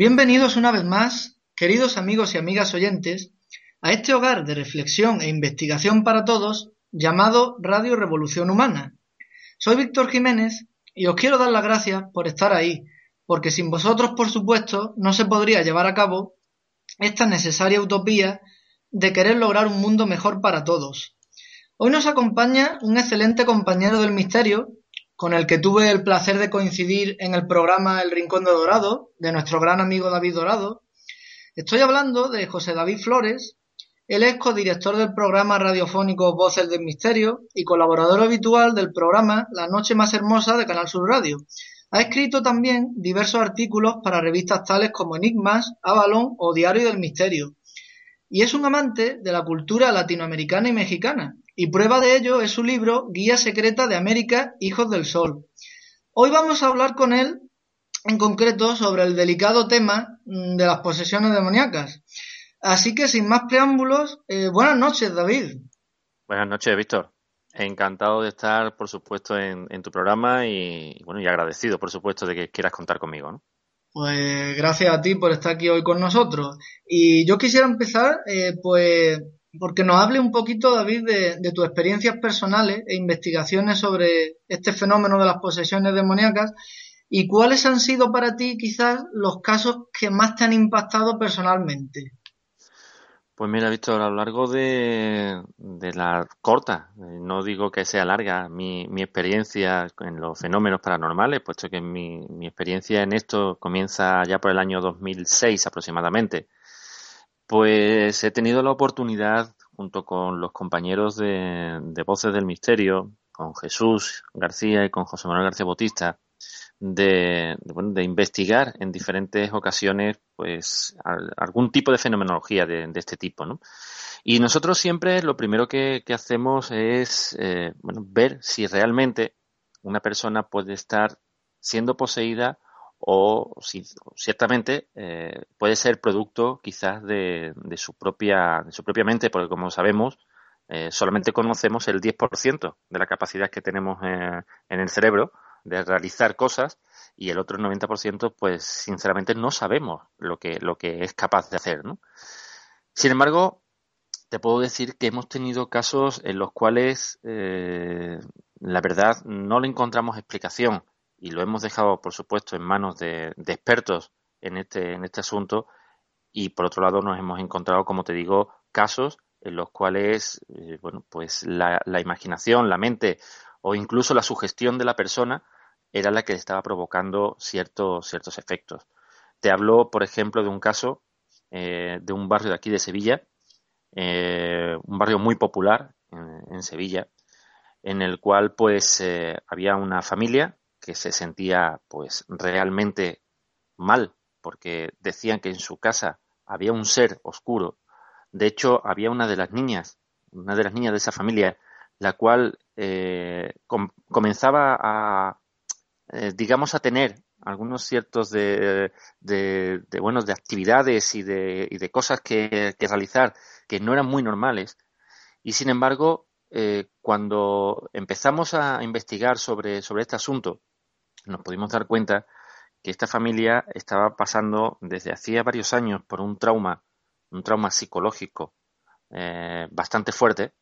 Bienvenidos una vez más, queridos amigos y amigas oyentes, a este hogar de reflexión e investigación para todos llamado Radio Revolución Humana. Soy Víctor Jiménez y os quiero dar las gracias por estar ahí, porque sin vosotros, por supuesto, no se podría llevar a cabo esta necesaria utopía de querer lograr un mundo mejor para todos. Hoy nos acompaña un excelente compañero del misterio, con el que tuve el placer de coincidir en el programa El Rincón de Dorado, de nuestro gran amigo David Dorado. Estoy hablando de José David Flores, él es codirector del programa radiofónico Voces del Misterio y colaborador habitual del programa La Noche Más Hermosa de Canal Sur Radio. Ha escrito también diversos artículos para revistas tales como Enigmas, Avalon o Diario del Misterio. Y es un amante de la cultura latinoamericana y mexicana. Y prueba de ello es su libro Guía Secreta de América, Hijos del Sol. Hoy vamos a hablar con él en concreto sobre el delicado tema mm, de las posesiones demoníacas. Así que sin más preámbulos, eh, buenas noches, David. Buenas noches, Víctor. Encantado de estar, por supuesto, en, tu programa y, bueno, y agradecido, por supuesto, de que quieras contar conmigo. ¿no? Pues gracias a ti por estar aquí hoy con nosotros. Y yo quisiera empezar, eh, pues, porque nos hable un poquito, David, de, de, tus experiencias personales e investigaciones sobre este fenómeno de las posesiones demoníacas y cuáles han sido para ti quizás los casos que más te han impactado personalmente. Pues mira, Víctor, a lo largo de, la corta, eh, no digo que sea larga, mi, experiencia en los fenómenos paranormales, puesto que mi, experiencia en esto comienza ya por el año 2006 aproximadamente, pues he tenido la oportunidad, junto con los compañeros de, de Voces del Misterio, con Jesús García y con José Manuel García Bautista, de, bueno, de investigar en diferentes ocasiones pues algún tipo de fenomenología de, este tipo, ¿no? Y nosotros siempre lo primero que, hacemos es eh, bueno, ver si realmente una persona puede estar siendo poseída o si ciertamente eh, puede ser producto quizás de, de, su propia de su propia mente porque como sabemos eh, solamente conocemos el 10% de la capacidad que tenemos en el cerebro de realizar cosas y el otro 90% pues sinceramente no sabemos lo que, lo que es capaz de hacer, ¿no? Sin embargo, te puedo decir que hemos tenido casos en los cuales eh, la verdad no le encontramos explicación y lo hemos dejado, por supuesto, en manos de, expertos en este, en este asunto y por otro lado nos hemos encontrado, como te digo, casos en los cuales, eh, bueno, pues la, la, imaginación, la mente o incluso la sugestión de la persona era la que estaba provocando ciertos, ciertos efectos. Te hablo, por ejemplo, de un caso eh, de un barrio de aquí de Sevilla, eh, un barrio muy popular en, Sevilla, en el cual pues eh, había una familia que se sentía pues realmente mal porque decían que en su casa había un ser oscuro. De hecho, había una de las niñas, una de las niñas de esa familia, la cual comenzaba a, eh, digamos, a tener algunos ciertos de, de, bueno, de actividades y de, y de cosas que, realizar que no eran muy normales. Y sin embargo, eh, cuando empezamos a investigar sobre, sobre este asunto, nos pudimos dar cuenta que esta familia estaba pasando desde hacía varios años por un trauma, un trauma psicológico eh, bastante fuerte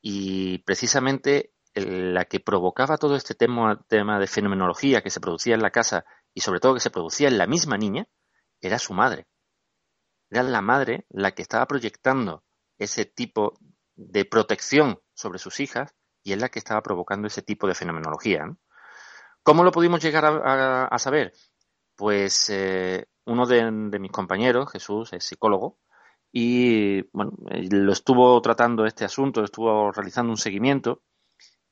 y precisamente la que provocaba todo este tema, tema de fenomenología que se producía en la casa y sobre todo que se producía en la misma niña, era su madre. Era la madre la que estaba proyectando ese tipo de protección sobre sus hijas y es la que estaba provocando ese tipo de fenomenología. ¿Cómo lo pudimos llegar a, saber? Pues eh, uno de, mis compañeros, Jesús, es psicólogo, y bueno, lo estuvo tratando este asunto, estuvo realizando un seguimiento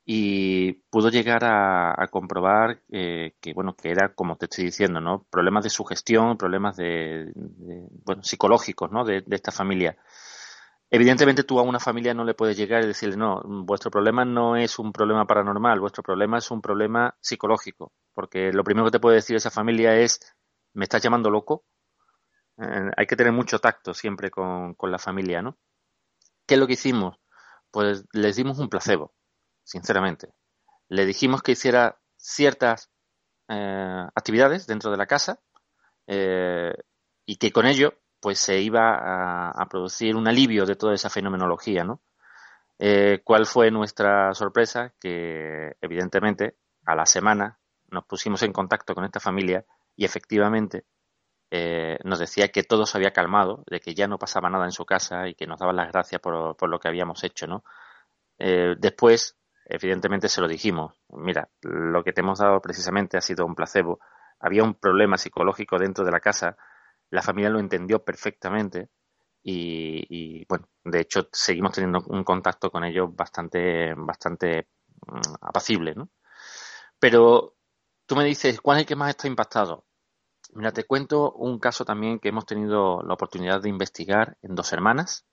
y pudo llegar a, comprobar eh, que bueno que era como te estoy diciendo no problemas de sugestión problemas de, bueno psicológicos no de, esta familia evidentemente tú a una familia no le puedes llegar y decirle no vuestro problema no es un problema paranormal vuestro problema es un problema psicológico porque lo primero que te puede decir esa familia es me estás llamando loco eh, hay que tener mucho tacto siempre con, con la familia no qué es lo que hicimos pues les dimos un placebo sinceramente. Le dijimos que hiciera ciertas eh, actividades dentro de la casa, eh, y que con ello pues se iba a, producir un alivio de toda esa fenomenología, ¿no? Eh, ¿Cuál fue nuestra sorpresa? Que evidentemente a la semana nos pusimos en contacto con esta familia y efectivamente eh, nos decía que todo se había calmado, de que ya no pasaba nada en su casa y que nos daban las gracias por, por lo que habíamos hecho, ¿no? Eh, después, evidentemente, se lo dijimos. Mira, lo que te hemos dado precisamente ha sido un placebo. Había un problema psicológico dentro de la casa. La familia lo entendió perfectamente y, bueno, de hecho, seguimos teniendo un contacto con ellos bastante, bastante mm, apacible, ¿no? Pero tú me dices, ¿cuál es el que más está impactado? Mira, te cuento un caso también que hemos tenido la oportunidad de investigar en Dos Hermanas,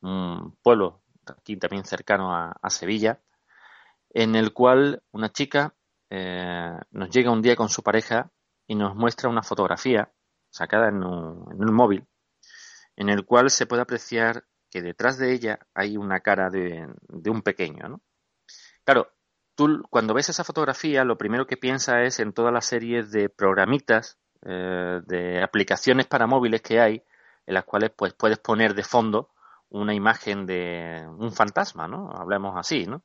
un pueblo aquí también cercano a, Sevilla, en el cual una chica eh, nos llega un día con su pareja y nos muestra una fotografía sacada en un, móvil, en el cual se puede apreciar que detrás de ella hay una cara de, un pequeño. ¿no? Claro, tú cuando ves esa fotografía lo primero que piensas es en todas las series de programitas, eh, de aplicaciones para móviles que hay, en las cuales pues puedes poner de fondo una imagen de un fantasma, ¿no? Hablemos así, ¿no?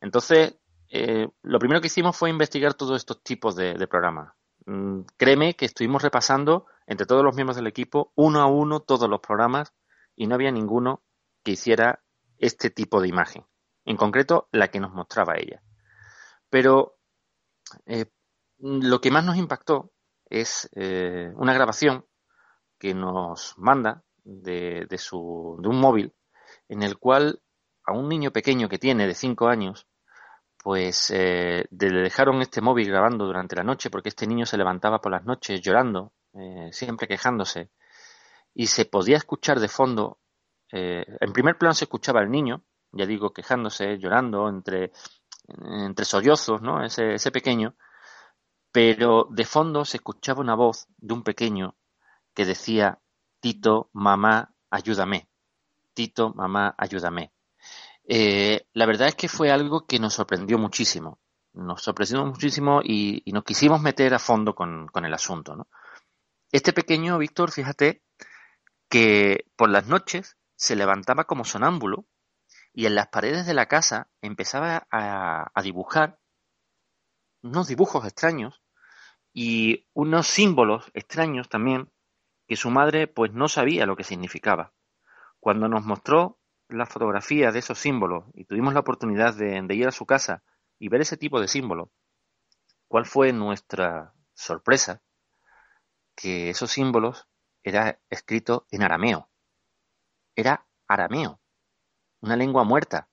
Entonces, eh, lo primero que hicimos fue investigar todos estos tipos de, programas. Mm, créeme que estuvimos repasando entre todos los miembros del equipo, uno a uno, todos los programas y no había ninguno que hiciera este tipo de imagen. En concreto, la que nos mostraba ella. Pero eh, lo que más nos impactó es eh, una grabación que nos manda de, de, su, de un móvil en el cual a un niño pequeño que tiene de 5 años, pues eh, le dejaron este móvil grabando durante la noche porque este niño se levantaba por las noches llorando, eh, siempre quejándose, y se podía escuchar de fondo, eh, en primer plano se escuchaba al niño, ya digo, quejándose, llorando, entre, entre sollozos, ¿no? Ese, ese pequeño, pero de fondo se escuchaba una voz de un pequeño que decía, Tito, mamá, ayúdame. Tito, mamá, ayúdame. Eh, la verdad es que fue algo que nos sorprendió muchísimo. Nos sorprendió muchísimo y, nos quisimos meter a fondo con, el asunto. ¿no? Este pequeño Víctor, fíjate, que por las noches se levantaba como sonámbulo y en las paredes de la casa empezaba a, a dibujar unos dibujos extraños y unos símbolos extraños también que su madre pues no sabía lo que significaba. Cuando nos mostró la fotografía de esos símbolos y tuvimos la oportunidad de, ir a su casa y ver ese tipo de símbolos, ¿cuál fue nuestra sorpresa? Que esos símbolos era escrito en arameo. Era arameo, una lengua muerta,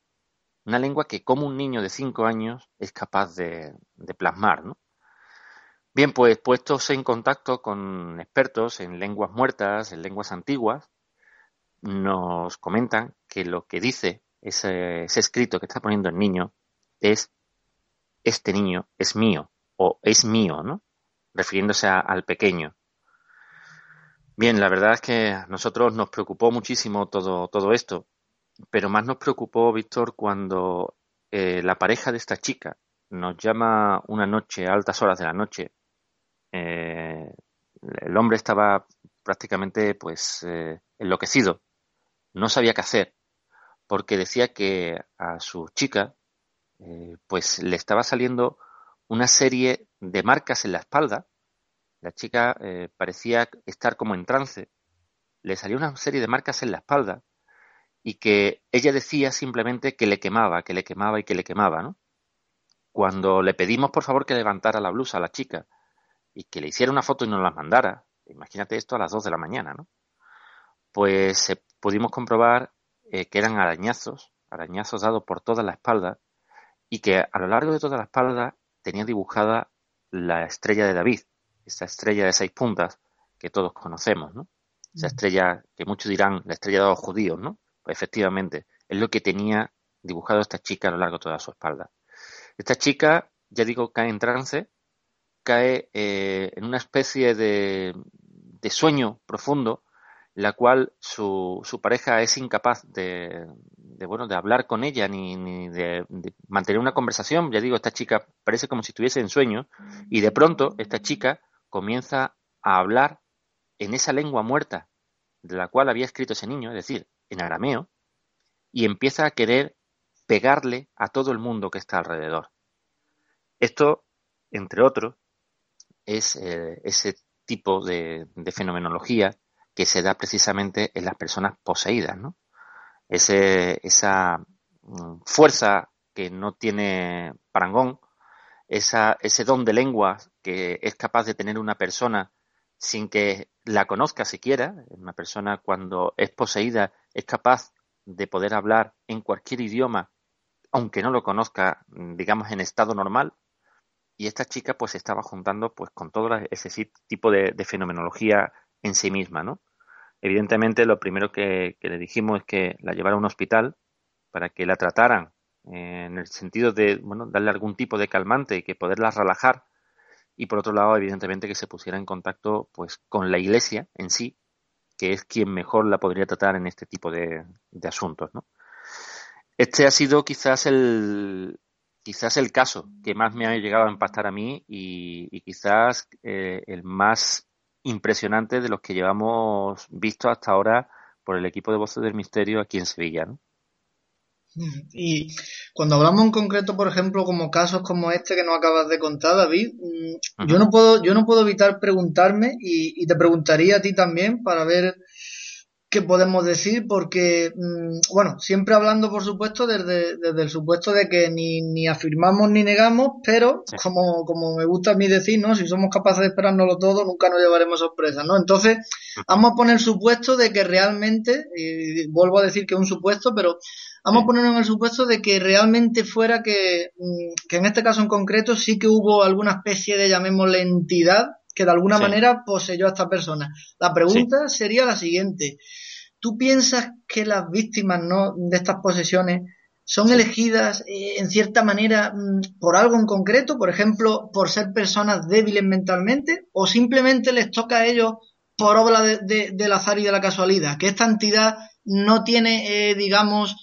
una lengua que como un niño de cinco años es capaz de, de plasmar, ¿no? Bien, pues puestos en contacto con expertos en lenguas muertas, en lenguas antiguas, nos comentan que lo que dice ese, escrito que está poniendo el niño es este niño es mío o es mío, ¿no? Refiriéndose al pequeño. Bien, la verdad es que a nosotros nos preocupó muchísimo todo, todo esto, pero más nos preocupó, Víctor, cuando eh, la pareja de esta chica nos llama una noche, a altas horas de la noche, eh, el hombre estaba prácticamente pues eh, enloquecido, no sabía qué hacer, porque decía que a su chica eh, pues le estaba saliendo una serie de marcas en la espalda, la chica parecía estar como en trance, le salió una serie de marcas en la espalda y que ella decía simplemente que le quemaba, que le quemaba y que le quemaba, ¿no? Cuando le pedimos por favor que levantara la blusa a la chica, y que le hiciera una foto y nos la mandara, imagínate esto a las 2 de la mañana, ¿no? Pues eh, pudimos comprobar eh, que eran arañazos, arañazos dados por toda la espalda y que a lo largo de toda la espalda tenía dibujada la estrella de David, esa estrella de seis puntas que todos conocemos, ¿no? Esa mm. estrella que muchos dirán la estrella de los judíos, ¿no? Pues efectivamente, es lo que tenía dibujado esta chica a lo largo de toda su espalda. Esta chica, ya digo, cae en trance cae eh, en una especie de, sueño profundo, la cual su, su pareja es incapaz de, bueno, de hablar con ella ni, de, mantener una conversación. Ya digo, esta chica parece como si estuviese en sueño y de pronto esta chica comienza a hablar en esa lengua muerta de la cual había escrito ese niño, es decir, en arameo, y empieza a querer pegarle a todo el mundo que está alrededor. Esto, entre otros, es eh, ese tipo de, fenomenología que se da precisamente en las personas poseídas, ¿no? esa mm, fuerza que no tiene parangón, esa, ese don de lengua que es capaz de tener una persona sin que la conozca siquiera, una persona cuando es poseída es capaz de poder hablar en cualquier idioma, aunque no lo conozca, digamos, en estado normal, y esta chica pues estaba juntando pues con todo ese tipo de, fenomenología en sí misma, ¿no? Evidentemente lo primero que, le dijimos es que la llevara a un hospital para que la trataran eh, en el sentido de, bueno, darle algún tipo de calmante y que poderla relajar y por otro lado, evidentemente que se pusiera en contacto pues con la iglesia en sí, que es quien mejor la podría tratar en este tipo de, asuntos, ¿no? Este ha sido quizás el, quizás el caso que más me ha llegado a impactar a mí y, quizás eh, el más impresionante de los que llevamos visto hasta ahora por el equipo de Voces del Misterio aquí en Sevilla. ¿no? Y cuando hablamos en concreto, por ejemplo, como casos como este que nos acabas de contar, David, mm, yo no puedo, yo no puedo evitar preguntarme y, y te preguntaría a ti también para ver ¿Qué podemos decir? Porque, mm, bueno, siempre hablando, por supuesto, desde, desde el supuesto de que ni, ni afirmamos ni negamos, pero como, como me gusta a mí decir, ¿no? Si somos capaces de esperárnoslo todo, nunca nos llevaremos sorpresas, ¿no? Entonces, vamos a poner supuesto de que realmente, y vuelvo a decir que es un supuesto, pero vamos a ponerlo en el supuesto de que realmente fuera que, mm, que en este caso en concreto sí que hubo alguna especie de, llamémosle, entidad que de alguna manera poseyó a esta persona. La pregunta sería la siguiente. ¿Tú piensas que las víctimas ¿no? de estas posesiones son elegidas eh, en cierta manera mm, por algo en concreto, por ejemplo, por ser personas débiles mentalmente, o simplemente les toca a ellos por obra de, del azar y de la casualidad? Que esta entidad no tiene, eh, digamos,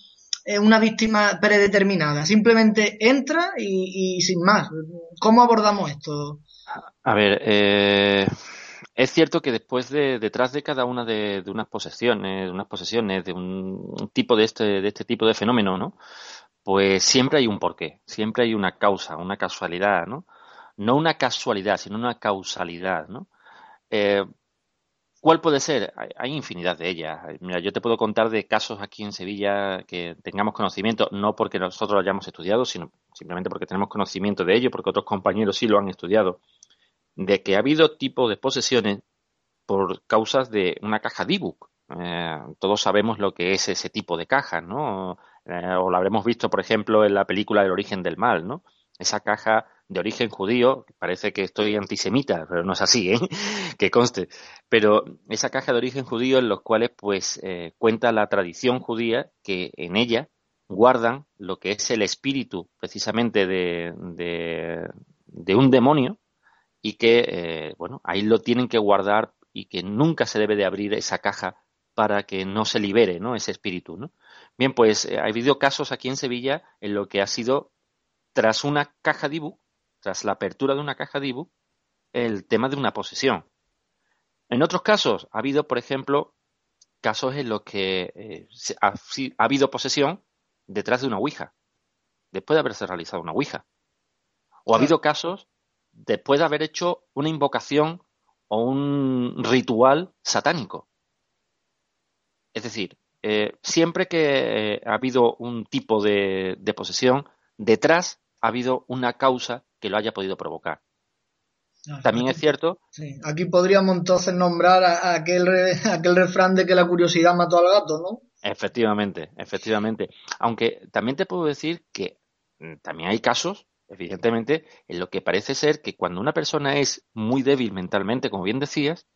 eh, una víctima predeterminada, simplemente entra y, y, sin más. ¿Cómo abordamos esto? A ver, eh, es cierto que después de, detrás de cada una de, unas posesiones, de unas posesiones, de un, tipo de este, de este tipo de fenómeno, ¿no? Pues siempre hay un porqué, siempre hay una causa, una casualidad, ¿no? No una casualidad, sino una causalidad, ¿no? Eh, ¿Cuál puede ser? Hay, infinidad de ellas. Mira, yo te puedo contar de casos aquí en Sevilla que tengamos conocimiento, no porque nosotros lo hayamos estudiado, sino simplemente porque tenemos conocimiento de ello, porque otros compañeros sí lo han estudiado de que ha habido tipo de posesiones por causas de una caja D-Book. Eh, todos sabemos lo que es ese tipo de caja, ¿no? Eh, o lo habremos visto, por ejemplo, en la película El origen del mal, ¿no? Esa caja de origen judío, parece que estoy antisemita, pero no es así, ¿eh? que conste. Pero esa caja de origen judío en los cuales, pues, eh, cuenta la tradición judía que en ella guardan lo que es el espíritu, precisamente, de, de un demonio, y que, eh, bueno, ahí lo tienen que guardar y que nunca se debe de abrir esa caja para que no se libere, ¿no? Ese espíritu, ¿no? Bien, pues eh, ha habido casos aquí en Sevilla en lo que ha sido, tras una caja Dibu, tras la apertura de una caja Dibu, el tema de una posesión. En otros casos ha habido, por ejemplo, casos en los que eh, ha, habido posesión detrás de una Ouija, después de haberse realizado una Ouija. O ha habido casos después de haber hecho una invocación o un ritual satánico. Es decir, eh, siempre que eh, ha habido un tipo de, posesión, detrás ha habido una causa que lo haya podido provocar. Ah, También es cierto. Sí. Aquí podríamos entonces nombrar a, aquel, aquel refrán de que la curiosidad mató al gato, ¿no? Efectivamente, efectivamente. Aunque también te puedo decir que mm, también hay casos evidentemente, en lo que parece ser que cuando una persona es muy débil mentalmente, como bien decías,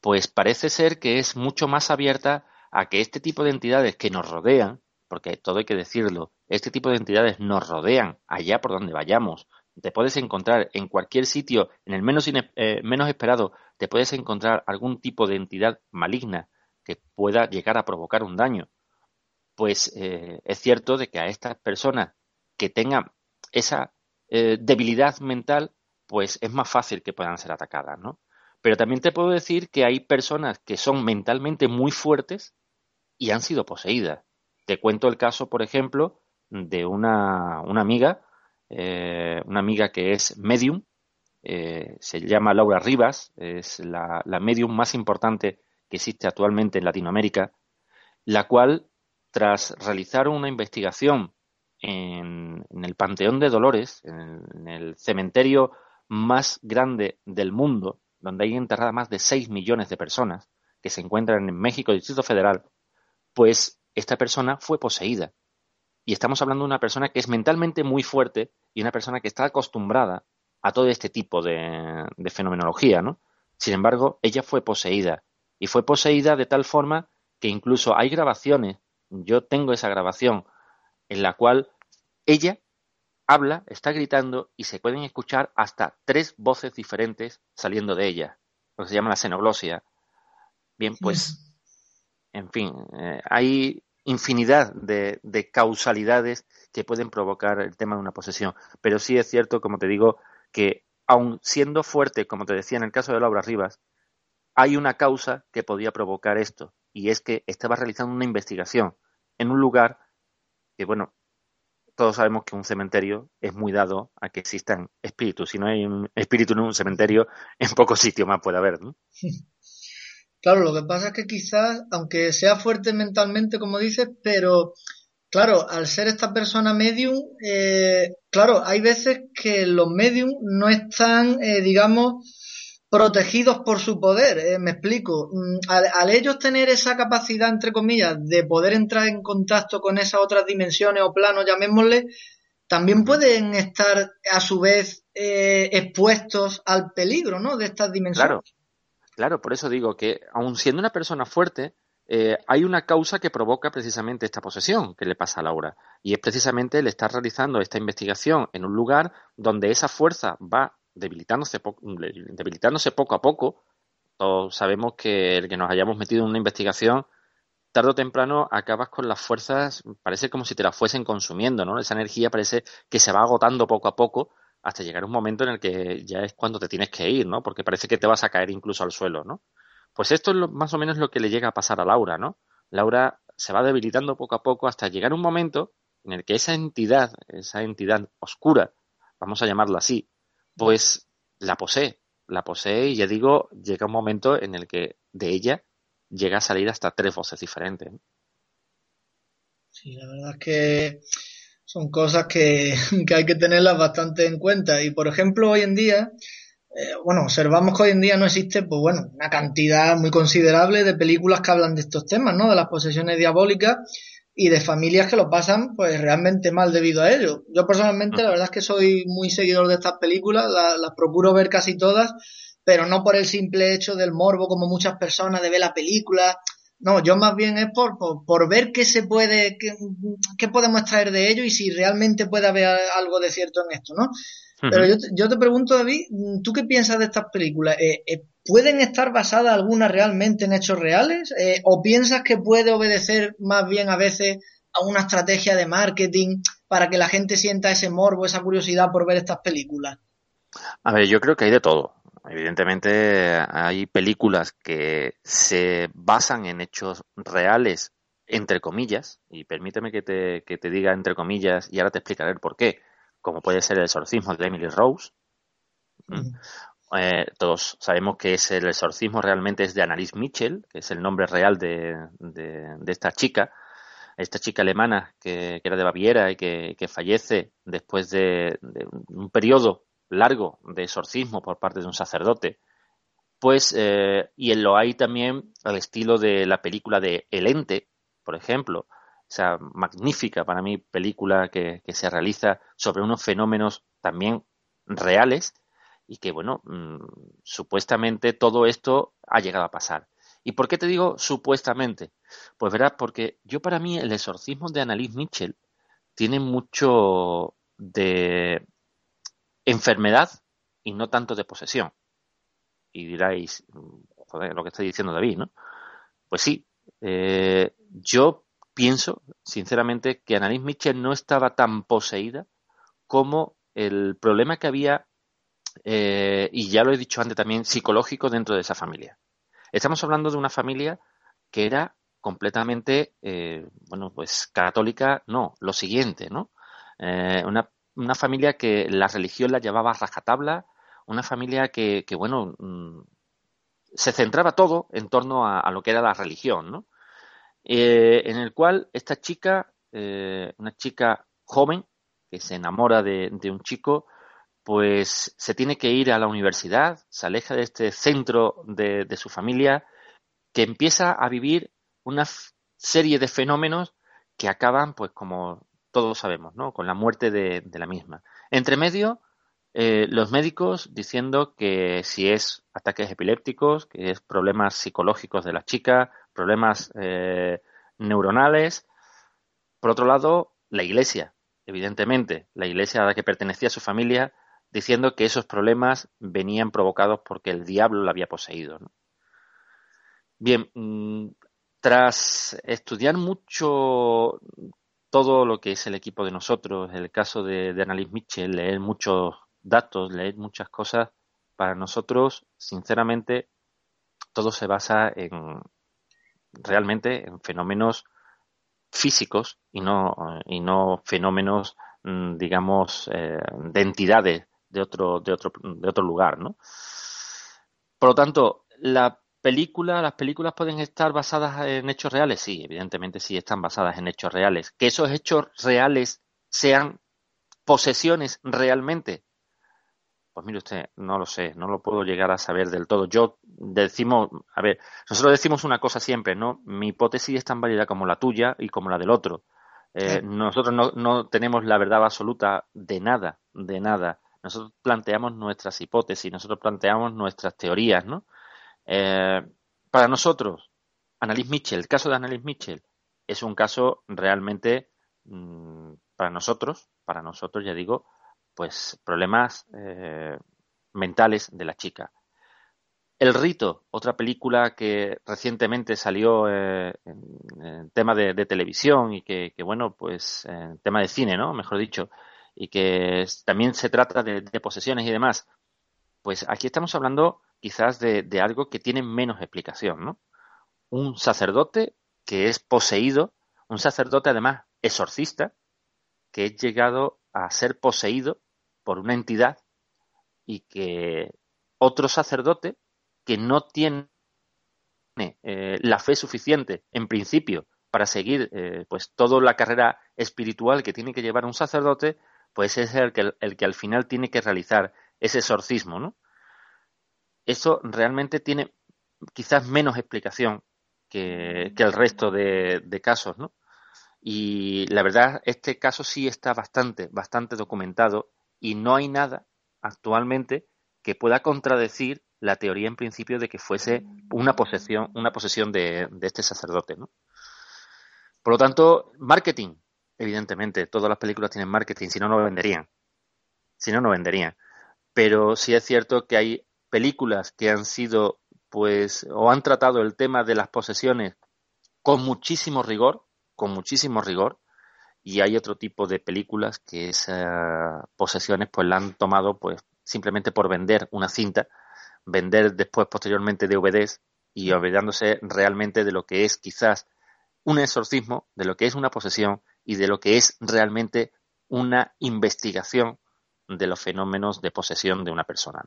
pues parece ser que es mucho más abierta a que este tipo de entidades que nos rodean, porque todo hay que decirlo, este tipo de entidades nos rodean allá por donde vayamos. Te puedes encontrar en cualquier sitio, en el menos, eh, menos esperado, te puedes encontrar algún tipo de entidad maligna que pueda llegar a provocar un daño. Pues eh, es cierto de que a estas personas que tengan esa eh, debilidad mental, pues es más fácil que puedan ser atacadas, ¿no? Pero también te puedo decir que hay personas que son mentalmente muy fuertes y han sido poseídas. Te cuento el caso, por ejemplo, de una, amiga, eh, una amiga que es medium, eh, se llama Laura Rivas, es la, medium más importante que existe actualmente en Latinoamérica, la cual, tras realizar una investigación en, el Panteón de Dolores, en, el cementerio más grande del mundo, donde hay enterradas más de 6 millones de personas, que se encuentran en México, Distrito Federal, pues esta persona fue poseída. Y estamos hablando de una persona que es mentalmente muy fuerte y una persona que está acostumbrada a todo este tipo de, fenomenología, ¿no? Sin embargo, ella fue poseída y fue poseída de tal forma que incluso hay grabaciones, yo tengo esa grabación, en la cual ella habla, está gritando y se pueden escuchar hasta tres voces diferentes saliendo de ella, lo que se llama la xenoglosia. Bien, pues, en fin, eh, hay infinidad de, causalidades que pueden provocar el tema de una posesión. Pero sí es cierto, como te digo, que aun siendo fuerte, como te decía en el caso de Laura Rivas, hay una causa que podía provocar esto, y es que estaba realizando una investigación en un lugar que, bueno, todos sabemos que un cementerio es muy dado a que existan espíritus. Si no hay un espíritu en un cementerio, en pocos sitios más puede haber, ¿no? Claro, lo que pasa es que quizás, aunque sea fuerte mentalmente, como dices, pero claro, al ser esta persona medium, eh, claro, hay veces que los medium no están, eh, digamos, protegidos por su poder. Eh, me explico. Mm, al, ellos tener esa capacidad, entre comillas, de poder entrar en contacto con esas otras dimensiones o planos, llamémosle, también pueden estar a su vez expuestos al peligro, ¿no? De estas dimensiones. Claro. Claro, por eso digo que, aun siendo una persona fuerte, eh, hay una causa que provoca precisamente esta posesión que le pasa a Laura. Y es precisamente el estar realizando esta investigación en un lugar donde esa fuerza va debilitándose, debilitándose poco a poco. Todos sabemos que el que nos hayamos metido en una investigación, tarde o temprano acabas con las fuerzas, parece como si te las fuesen consumiendo, ¿no? Esa energía parece que se va agotando poco a poco hasta llegar un momento en el que ya es cuando te tienes que ir, ¿no? Porque parece que te vas a caer incluso al suelo, ¿no? Pues esto es más o menos lo que le llega a pasar a Laura, ¿no? Laura se va debilitando poco a poco hasta llegar un momento en el que esa entidad, esa entidad oscura, vamos a llamarla así, pues la posee, la posee y ya digo, llega un momento en el que de ella llega a salir hasta tres voces diferentes. Sí, la verdad es que son cosas que, hay que tenerlas bastante en cuenta. Y por ejemplo, hoy en día, eh, bueno, observamos que hoy en día no existe, pues bueno, una cantidad muy considerable de películas que hablan de estos temas, ¿no? De las posesiones diabólicas y de familias que lo pasan, pues realmente mal debido a ello. Yo personalmente, la verdad es que soy muy seguidor de estas películas, las procuro ver casi todas, pero no por el simple hecho del morbo como muchas personas de ver la película no, yo más bien es por, por, ver qué se puede, qué, podemos extraer de ello y si realmente puede haber algo de cierto en esto, ¿no? Pero yo, yo, te pregunto, David, ¿tú qué piensas de estas películas? Eh, eh, ¿Pueden estar basadas algunas realmente en hechos reales? Eh, ¿O piensas que puede obedecer más bien a veces a una estrategia de marketing para que la gente sienta ese morbo, esa curiosidad por ver estas películas? A ver, yo creo que hay de todo. Evidentemente hay películas que se basan en hechos reales, entre comillas, y permíteme que te, que te diga entre comillas, y ahora te explicaré el por qué, como puede ser el exorcismo de Emily Rose. Eh, todos sabemos que es el exorcismo realmente es de Annalise Mitchell, que es el nombre real de, de, esta chica, esta chica alemana que, era de Baviera y que, que fallece después de, un periodo largo de exorcismo por parte de un sacerdote, pues, eh, y lo hay también al estilo de la película de El Ente, por ejemplo, esa magnífica para mí película que, se realiza sobre unos fenómenos también reales y que, bueno, mm, supuestamente todo esto ha llegado a pasar. ¿Y por qué te digo supuestamente? Pues verás, porque yo para mí el exorcismo de Annalise Mitchell tiene mucho de enfermedad y no tanto de posesión. Y diráis, joder, lo que está diciendo David, ¿no? Pues sí, eh, yo pienso, sinceramente, que Annalise Mitchell no estaba tan poseída como el problema que había eh, y ya lo he dicho antes también, psicológico dentro de esa familia. Estamos hablando de una familia que era completamente, eh, bueno, pues católica, no, lo siguiente, ¿no? Eh, una, una, familia que la religión la llevaba a rajatabla, una familia que, que bueno, mm, se centraba todo en torno a, lo que era la religión, ¿no? En el cual esta chica, una chica joven, que se enamora de, de un chico, pues se tiene que ir a la universidad, se aleja de este centro de, su familia, que empieza a vivir una serie de fenómenos que acaban, pues como todos sabemos, ¿no? con la muerte de, la misma. Entre medio, eh, los médicos diciendo que si es ataques epilépticos, que es problemas psicológicos de la chica, problemas eh, neuronales. Por otro lado, la iglesia, evidentemente, la iglesia a la que pertenecía su familia, diciendo que esos problemas venían provocados porque el diablo la había poseído. Bien, mm, tras estudiar mucho todo lo que es el equipo de nosotros, el caso de, de Annalise Mitchell, leer muchos datos, leer muchas cosas, para nosotros, sinceramente, todo se basa en realmente en fenómenos físicos y no, y no fenómenos, mm, digamos, eh, de entidades de otro, de otro, de otro lugar, ¿no? Por lo tanto, la película, las películas pueden estar basadas en hechos reales, sí, evidentemente sí están basadas en hechos reales. Que esos hechos reales sean posesiones realmente, pues mire usted, no lo sé, no lo puedo llegar a saber del todo. Yo decimos, a ver, nosotros decimos una cosa siempre, ¿no? Mi hipótesis es tan válida como la tuya y como la del otro. Eh, nosotros no, no, tenemos la verdad absoluta de nada, de nada. Nosotros planteamos nuestras hipótesis, nosotros planteamos nuestras teorías, ¿no? Eh, para nosotros, Annalise Mitchell, el caso de Annalise Mitchell es un caso realmente mm, para nosotros, para nosotros ya digo, pues problemas eh, mentales de la chica. El Rito, otra película que recientemente salió eh, en, tema de, televisión y que, bueno, pues en tema de cine, ¿no? Mejor dicho, y que también se trata de, posesiones y demás, pues aquí estamos hablando quizás de, algo que tiene menos explicación, ¿no? Un sacerdote que es poseído, un sacerdote además exorcista, que es llegado a ser poseído por una entidad y que otro sacerdote que no tiene eh, la fe suficiente en principio para seguir eh, pues toda la carrera espiritual que tiene que llevar un sacerdote, pues es el que, el que al final tiene que realizar ese exorcismo, ¿no? Eso realmente tiene quizás menos explicación que, el resto de, casos, ¿no? Y la verdad, este caso sí está bastante, bastante documentado y no hay nada actualmente que pueda contradecir la teoría en principio de que fuese una posesión, una posesión de, de este sacerdote, ¿no? Por lo tanto, marketing, Evidentemente, todas las películas tienen marketing, si no, no venderían. Si no, no venderían. Pero sí es cierto que hay películas que han sido, pues, o han tratado el tema de las posesiones con muchísimo rigor, con muchísimo rigor, y hay otro tipo de películas que esas posesiones, pues, la han tomado, pues, simplemente por vender una cinta, vender después, posteriormente, DVDs y olvidándose realmente de lo que es quizás un exorcismo, de lo que es una posesión y de lo que es realmente una investigación de los fenómenos de posesión de una persona.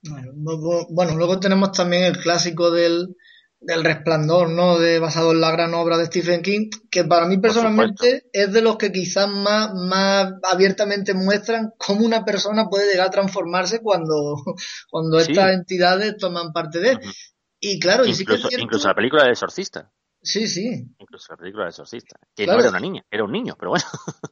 Bueno, luego tenemos también el clásico del, resplandor, ¿no? De, basado en la gran obra de Stephen King, que para mí personalmente es de los que quizás más, más abiertamente muestran cómo una persona puede llegar a transformarse cuando, cuando estas entidades toman parte de él. Y claro, y sí que incluso la película del exorcista. Sí, sí. Incluso la película de Exorcista. Que no era una niña, era un niño, pero bueno.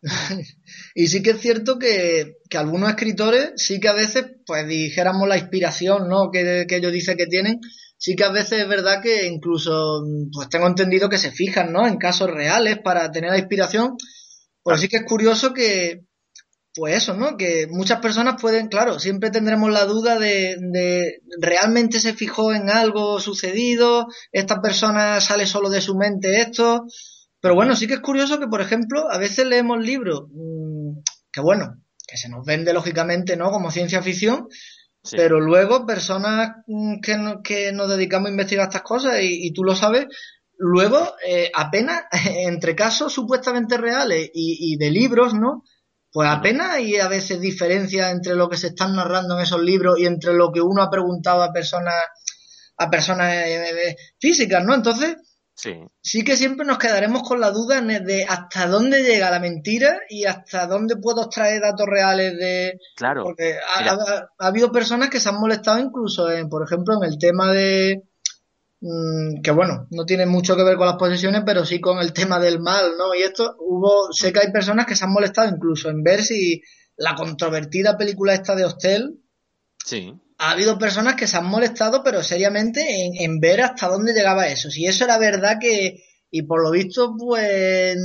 y sí que es cierto que, algunos escritores sí que a veces, pues dijéramos la inspiración, ¿no? Que, que ellos dicen que tienen, sí que a veces es verdad que incluso, pues tengo entendido que se fijan, ¿no? En casos reales para tener la inspiración. Pues sí que es curioso que, pues eso, ¿no? Que muchas personas pueden, claro, siempre tendremos la duda de, de, realmente se fijó en algo sucedido, esta persona sale solo de su mente esto, pero bueno, sí que es curioso que, por ejemplo, a veces leemos libros mm, que bueno, que se nos vende lógicamente, ¿no? Como ciencia ficción, pero luego personas mm, que, que nos dedicamos a investigar estas cosas, y, tú lo sabes, luego eh, apenas entre casos supuestamente reales y, de libros, ¿no? Pues apenas hay a veces diferencia entre lo que se están narrando en esos libros y entre lo que uno ha preguntado a personas a personas eh, eh, físicas, ¿no? Entonces, Sí. sí que siempre nos quedaremos con la duda de hasta dónde llega la mentira y hasta dónde puedo extraer datos reales de... Claro. Porque ha, habido personas que se han molestado incluso, en, por ejemplo, en el tema de... Mm, que bueno, no tiene mucho que ver con las posesiones, pero sí con el tema del mal, ¿no? Y esto hubo... Sé que hay personas que se han molestado incluso en ver si la controvertida película esta de Hostel... Sí ha habido personas que se han molestado, pero seriamente, en, ver hasta dónde llegaba eso. Si eso era verdad que, y por lo visto, pues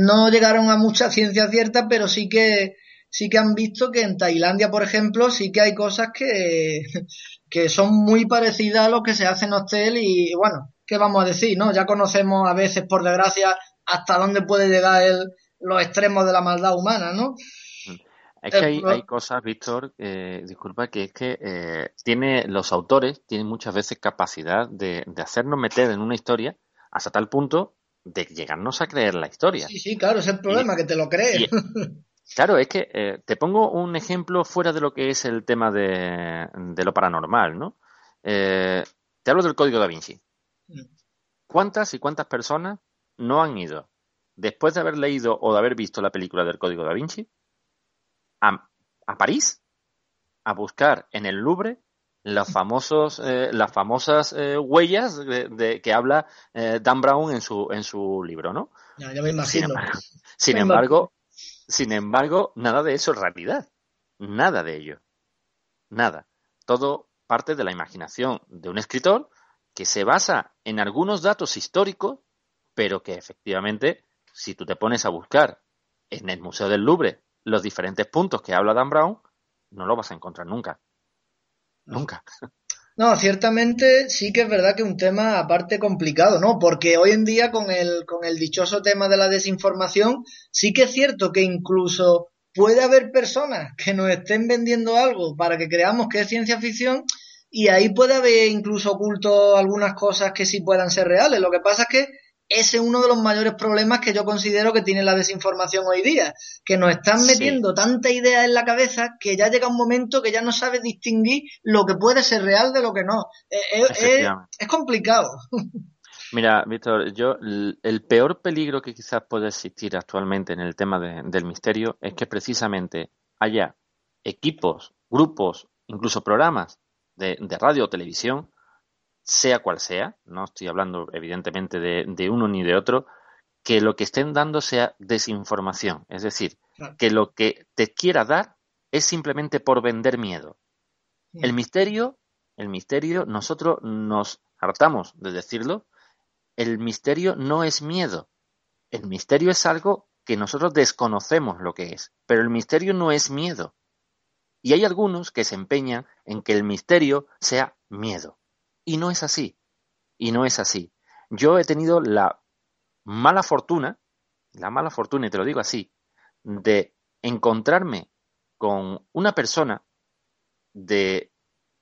no llegaron a mucha ciencia cierta, pero sí que, sí que han visto que en Tailandia, por ejemplo, sí que hay cosas que, que son muy parecidas a lo que se hace en hostel y, bueno, ¿qué vamos a decir? ¿No? Ya conocemos a veces, por desgracia, hasta dónde puede llegar el, los extremos de la maldad humana, ¿no? Es que hay, hay cosas, Víctor, eh, disculpa, que es que eh, tiene los autores tienen muchas veces capacidad de, hacernos meter en una historia hasta tal punto de llegarnos a creer la historia. Sí, sí, claro, es el problema, que te lo crees. claro, es que eh, te pongo un ejemplo fuera de lo que es el tema de, de lo paranormal, ¿no? te hablo del Código da Vinci. Mm. ¿Cuántas y cuántas personas no han ido, después de haber leído o de haber visto la película del Código da Vinci, a, París a buscar en el Louvre los famosos, eh, las famosas eh, huellas de, que habla eh, Dan Brown en su, en su libro, ¿no? Ya, me imagino. Sin embargo, sin embargo, nada de eso es realidad. Nada de ello. Nada. Todo parte de la imaginación de un escritor que se basa en algunos datos históricos, pero que efectivamente, si tú te pones a buscar en el Museo del Louvre los diferentes puntos que habla Dan Brown, no lo vas a encontrar nunca. Nunca. No, ciertamente sí que es verdad que un tema aparte complicado, ¿no? Porque hoy en día con el, con el dichoso tema de la desinformación, sí que es cierto que incluso puede haber personas que nos estén vendiendo algo para que creamos que es ciencia ficción y ahí puede haber incluso oculto algunas cosas que sí puedan ser reales. Lo que pasa es que ese es uno de los mayores problemas que yo considero que tiene la desinformación hoy día, que nos están metiendo tanta idea en la cabeza que ya llega un momento que ya no sabes distinguir lo que puede ser real de lo que no. Eh, eh, es, complicado. Mira, Víctor, yo el peor peligro que quizás pueda existir actualmente en el tema del misterio es que precisamente haya equipos, grupos, incluso programas de radio o televisión sea cual sea, no estoy hablando evidentemente de, uno ni de otro, que lo que estén dando sea desinformación. Es decir, que lo que te quiera dar es simplemente por vender miedo. El mm. misterio, el misterio, nosotros nos hartamos de decirlo, el misterio no es miedo. El misterio es algo que nosotros desconocemos lo que es, pero el misterio no es miedo. Y hay algunos que se empeñan en que el misterio sea miedo. Y no es así. Y no es así. Yo he tenido la mala fortuna, la mala fortuna, y te lo digo así, de encontrarme con una persona, de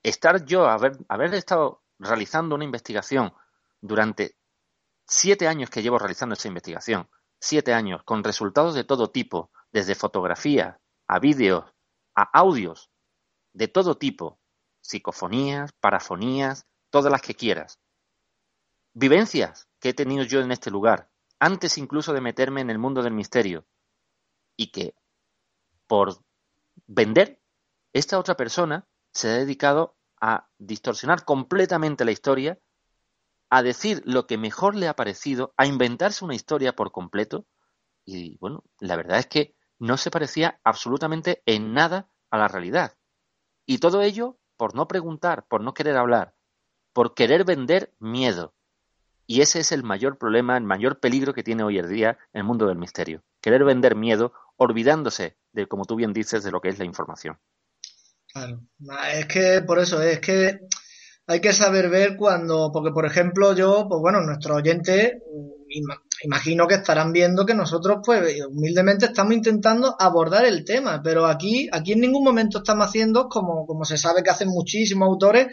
estar yo, haber, haber estado realizando una investigación durante siete años que llevo realizando esta investigación, siete años, con resultados de todo tipo, desde fotografías, a vídeos, a audios, de todo tipo, psicofonías, parafonías, todas las que quieras. Vivencias que he tenido yo en este lugar, antes incluso de meterme en el mundo del misterio, y que por vender, esta otra persona se ha dedicado a distorsionar completamente la historia, a decir lo que mejor le ha parecido, a inventarse una historia por completo, y bueno, la verdad es que no se parecía absolutamente en nada a la realidad. Y todo ello por no preguntar, por no querer hablar, por querer vender miedo. Y ese es el mayor problema, el mayor peligro que tiene hoy en día el mundo del misterio. Querer vender miedo, olvidándose de, como tú bien dices, de lo que es la información. Claro, es que por eso, es que hay que saber ver cuando, porque por ejemplo yo, pues bueno, nuestro oyente, imagino que estarán viendo que nosotros, pues, humildemente estamos intentando abordar el tema, pero aquí, aquí en ningún momento estamos haciendo, como, como se sabe que hacen muchísimos autores,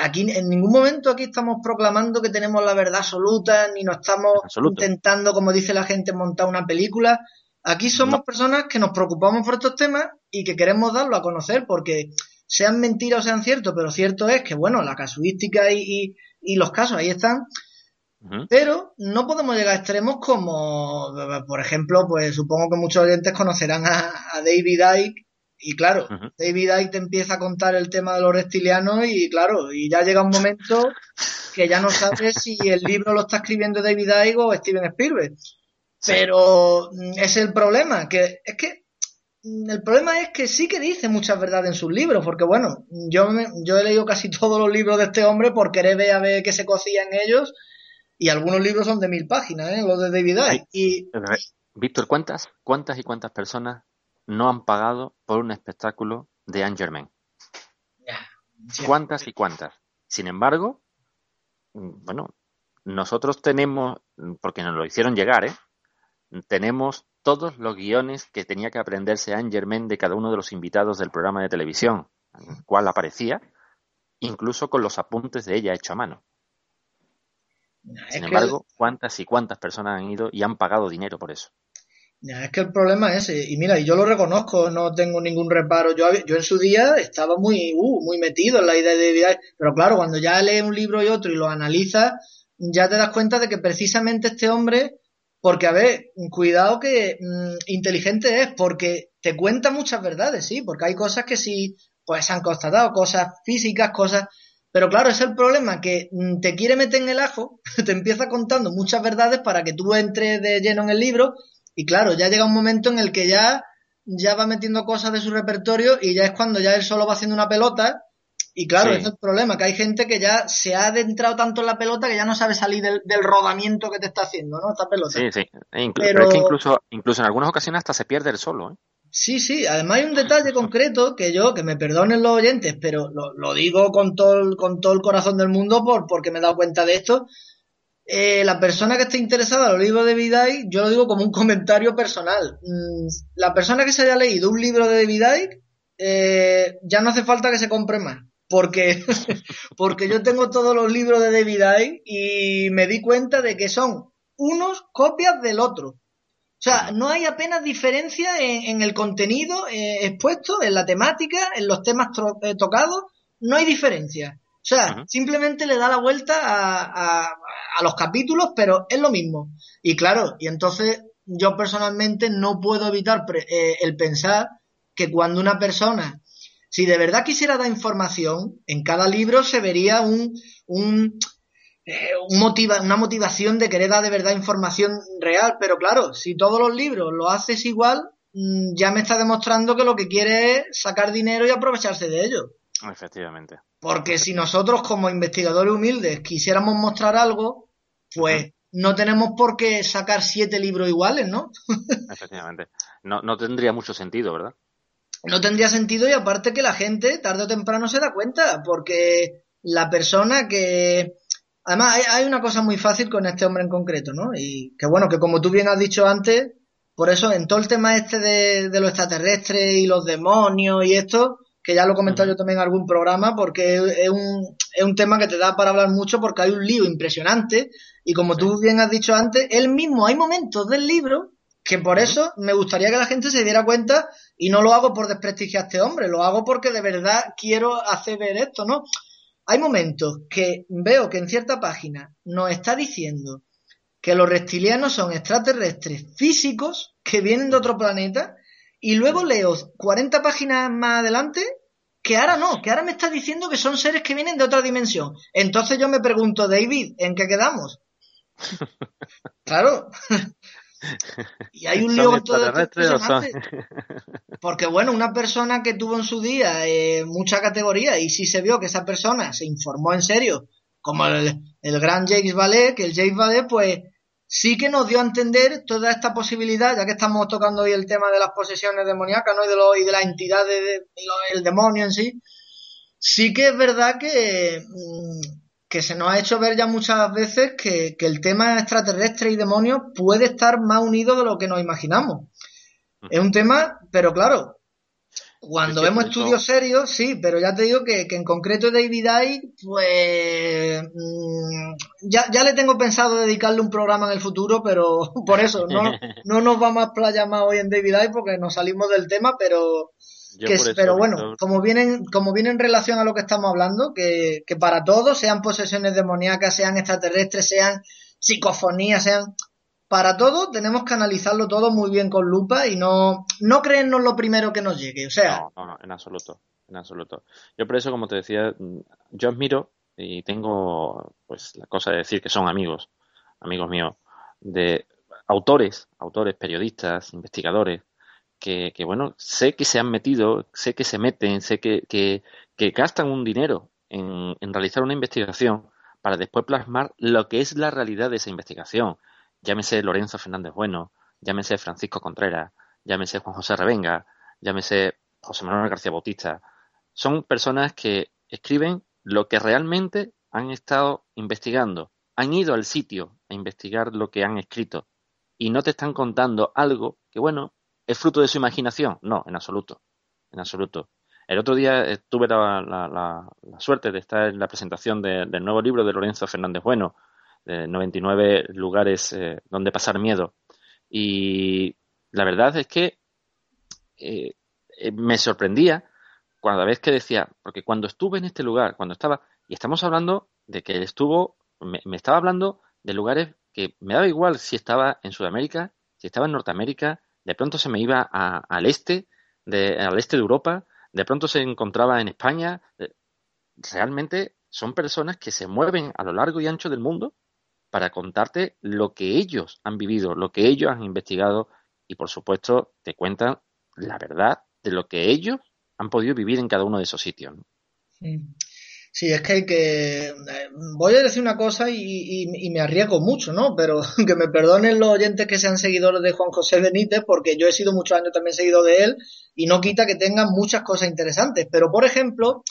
aquí en ningún momento aquí estamos proclamando que tenemos la verdad absoluta, ni nos estamos intentando, como dice la gente, montar una película. Aquí somos personas que nos preocupamos por estos temas y que queremos darlo a conocer porque sean mentiras o sean ciertos, pero cierto es que, bueno, la casuística y, y los casos ahí están pero no podemos llegar a extremos como, por ejemplo, pues supongo que muchos oyentes conocerán a, David Icke. Y claro, David Icke te empieza a contar el tema de los reptilianos y claro, y ya llega un momento que ya no sabes si el libro lo está escribiendo David Icke o Steven Spielberg. Pero mm, es el problema, que es que mm, el problema es que sí que dice muchas verdades en sus libros, porque bueno, yo, yo he leído casi todos los libros de este hombre por querer ver a ver qué se cocía en ellos y algunos libros son de mil páginas, ¿eh? los de David Icke. Y, Víctor, ¿cuántas, ¿cuántas y cuántas personas no han pagado por un espectáculo de Anne Germain? ¿Cuántas y cuántas? Sin embargo, mm, bueno, nosotros tenemos, porque nos lo hicieron llegar, ¿eh? tenemos todos los guiones que tenía que aprenderse Anne Germain de cada uno de los invitados del programa de televisión, en el cual aparecía, incluso con los apuntes de ella hecho a mano. Sin embargo, ¿cuántas y cuántas personas han ido y han pagado dinero por eso? Es que el problema es. Y mira, y yo lo reconozco, no tengo ningún reparo. Yo, yo en su día estaba muy, uh, muy metido en la idea de vida. Pero claro, cuando ya lees un libro y otro y lo analizas, ya te das cuenta de que precisamente este hombre, porque a ver, cuidado que mm, inteligente es, porque te cuenta muchas verdades, sí, porque hay cosas que sí, pues se han constatado, cosas físicas, cosas pero claro, es el problema que mm, te quiere meter en el ajo, te empieza contando muchas verdades para que tú entres de lleno en el libro y claro, ya llega un momento en el que ya, ya va metiendo cosas de su repertorio y ya es cuando ya él solo va haciendo una pelota y claro, ese es el problema, que hay gente que ya se ha adentrado tanto en la pelota que ya no sabe salir del, rodamiento que te está haciendo, ¿no? Esta pelota. Sí, sí. E pero... es que incluso, incluso en algunas ocasiones hasta se pierde el solo, ¿eh? Sí, sí, además hay un detalle concreto que yo, que me perdonen los oyentes, pero lo, digo con todo, el, con todo el corazón del mundo por, porque me he dado cuenta de esto. Eh, la persona que esté interesada en los libros de David yo lo digo como un comentario personal. Mm, la persona que se haya leído un libro de David eh, ya no hace falta que se compre más. Porque, porque yo tengo todos los libros de David y me di cuenta de que son unos copias del otro. O sea, no hay apenas diferencia en, el contenido eh, expuesto, en la temática, en los temas eh, tocados, no hay diferencia. O sea, simplemente le da la vuelta a, los capítulos, pero es lo mismo. Y claro, y entonces yo personalmente no puedo evitar eh, el pensar que cuando una persona, si de verdad quisiera dar información, en cada libro se vería un, un eh, una motivación de querer dar de verdad información real, pero claro, si todos los libros lo haces igual, mm, ya me está demostrando que lo que quiere es sacar dinero y aprovecharse de ello. Efectivamente. Porque si nosotros como investigadores humildes quisiéramos mostrar algo, pues no tenemos por qué sacar siete libros iguales, ¿no? Efectivamente. No, no tendría mucho sentido, ¿verdad? No tendría sentido y aparte que la gente tarde o temprano se da cuenta, porque la persona que, Además, hay, una cosa muy fácil con este hombre en concreto, ¿no? Y que bueno, que como tú bien has dicho antes, por eso en todo el tema este de, de los extraterrestres y los demonios y esto, que ya lo he comentado yo también en algún programa, porque es un, es un tema que te da para hablar mucho porque hay un lío impresionante. Y como tú bien has dicho antes, él mismo hay momentos del libro que por eso me gustaría que la gente se diera cuenta y no lo hago por desprestigiar a este hombre, lo hago porque de verdad quiero hacer ver esto, ¿no? hay momentos que veo que en cierta página nos está diciendo que los reptilianos son extraterrestres físicos que vienen de otro planeta y luego leo 40 páginas más adelante que ahora no, que ahora me está diciendo que son seres que vienen de otra dimensión. Entonces yo me pregunto, David, ¿en qué quedamos? claro. Y hay un lío todo Porque bueno, una persona que tuvo en su día eh, mucha categoría y si se vio que esa persona se informó en serio, como el, gran James Ballet, que el James Ballet pues sí que nos dio a entender toda esta posibilidad, ya que estamos tocando hoy el tema de las posesiones demoníacas ¿no? y, de lo, y de la entidad del demonio en sí, sí que es verdad que, mm, que se nos ha hecho ver ya muchas veces que, el tema extraterrestre y demonios puede estar más unido de lo que nos imaginamos. Es un tema, pero claro, cuando vemos estudios serios, sí, pero ya te digo que, en concreto David Icke, pues mm, ya, ya le tengo pensado dedicarle un programa en el futuro, pero por eso no, no nos vamos a explayar más hoy en David Icke porque nos salimos del tema, pero pero bueno, como viene, como viene en relación a lo que estamos hablando, que, que para todos, sean posesiones demoníacas, sean extraterrestres, sean psicofonías, sean para todo tenemos que analizarlo todo muy bien con lupa y no, no creernos lo primero que nos llegue. O sea. No, no, en absoluto. En absoluto. Yo por eso, como te decía, yo admiro y tengo pues la cosa de decir que son amigos, amigos míos, de autores, autores, periodistas, investigadores, que, que bueno, sé que se han metido, sé que se meten, sé que, que, que gastan un dinero en, en realizar una investigación para después plasmar lo que es la realidad de esa investigación llámese Lorenzo Fernández Bueno, llámese Francisco Contreras, llámese Juan José Revenga, llámese José Manuel García Bautista. Son personas que escriben lo que realmente han estado investigando, han ido al sitio a investigar lo que han escrito y no te están contando algo que, bueno, es fruto de su imaginación. No, en absoluto, en absoluto. El otro día tuve la, suerte de estar en la presentación del nuevo libro de Lorenzo Fernández Bueno, 99 lugares eh, donde pasar miedo. Y la verdad es que eh, eh, me sorprendía cada vez que decía, porque cuando estuve en este lugar, cuando estaba, y estamos hablando de que él estuvo, me, estaba hablando de lugares que me daba igual si estaba en Sudamérica, si estaba en Norteamérica, de pronto se me iba al este, de, al este de Europa, de pronto se encontraba en España. Realmente son personas que se mueven a lo largo y ancho del mundo para contarte lo que ellos han vivido, lo que ellos han investigado y por supuesto te cuentan la verdad de lo que ellos han podido vivir en cada uno de esos sitios. Sí. es que hay que... Voy a decir una cosa y, me arriesgo mucho, ¿no? Pero que me perdonen los oyentes que sean seguidores de Juan José Benítez, porque yo he sido muchos años también seguidor de él y no quita que tengan muchas cosas interesantes. Pero, por ejemplo,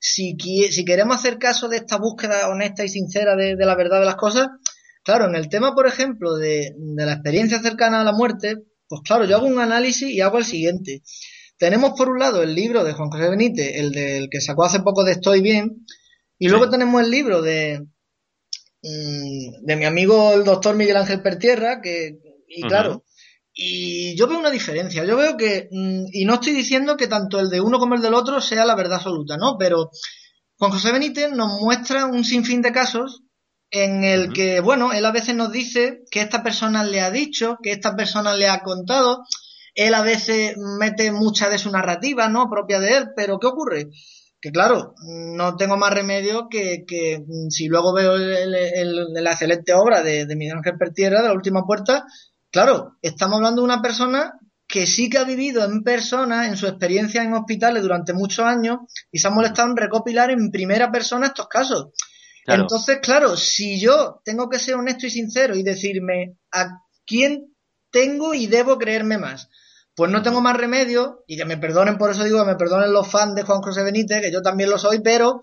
si, si queremos hacer caso de esta búsqueda honesta y sincera de, la verdad de las cosas, claro, en el tema, por ejemplo, de, la experiencia cercana a la muerte, pues claro, yo hago un análisis y hago el siguiente. Tenemos por un lado el libro de Juan José Benítez, el del que sacó hace poco de Estoy Bien, y luego tenemos el libro de, mm, de mi amigo el doctor Miguel Ángel Pertierra, que, y claro, y yo veo una diferencia. Yo veo que, mm, y no estoy diciendo que tanto el de uno como el del otro sea la verdad absoluta, ¿no? Pero Juan José Benítez nos muestra un sinfín de casos en el que, bueno, él a veces nos dice que esta persona le ha dicho, que esta persona le ha contado. Él a veces mete mucha de su narrativa, ¿no? Propia de él, pero ¿qué ocurre? Que claro, no tengo más remedio que, que mm, si luego veo la excelente obra de, de Miguel Ángel Pertierra, de la última puerta, Claro, estamos hablando de una persona que sí que ha vivido en persona, en su experiencia en hospitales durante muchos años, y se ha molestado en recopilar en primera persona estos casos. Entonces, claro, si yo tengo que ser honesto y sincero y decirme a quién tengo y debo creerme más, pues no tengo más remedio, y que me perdonen, por eso digo que me perdonen los fans de Juan José Benítez, que yo también lo soy, pero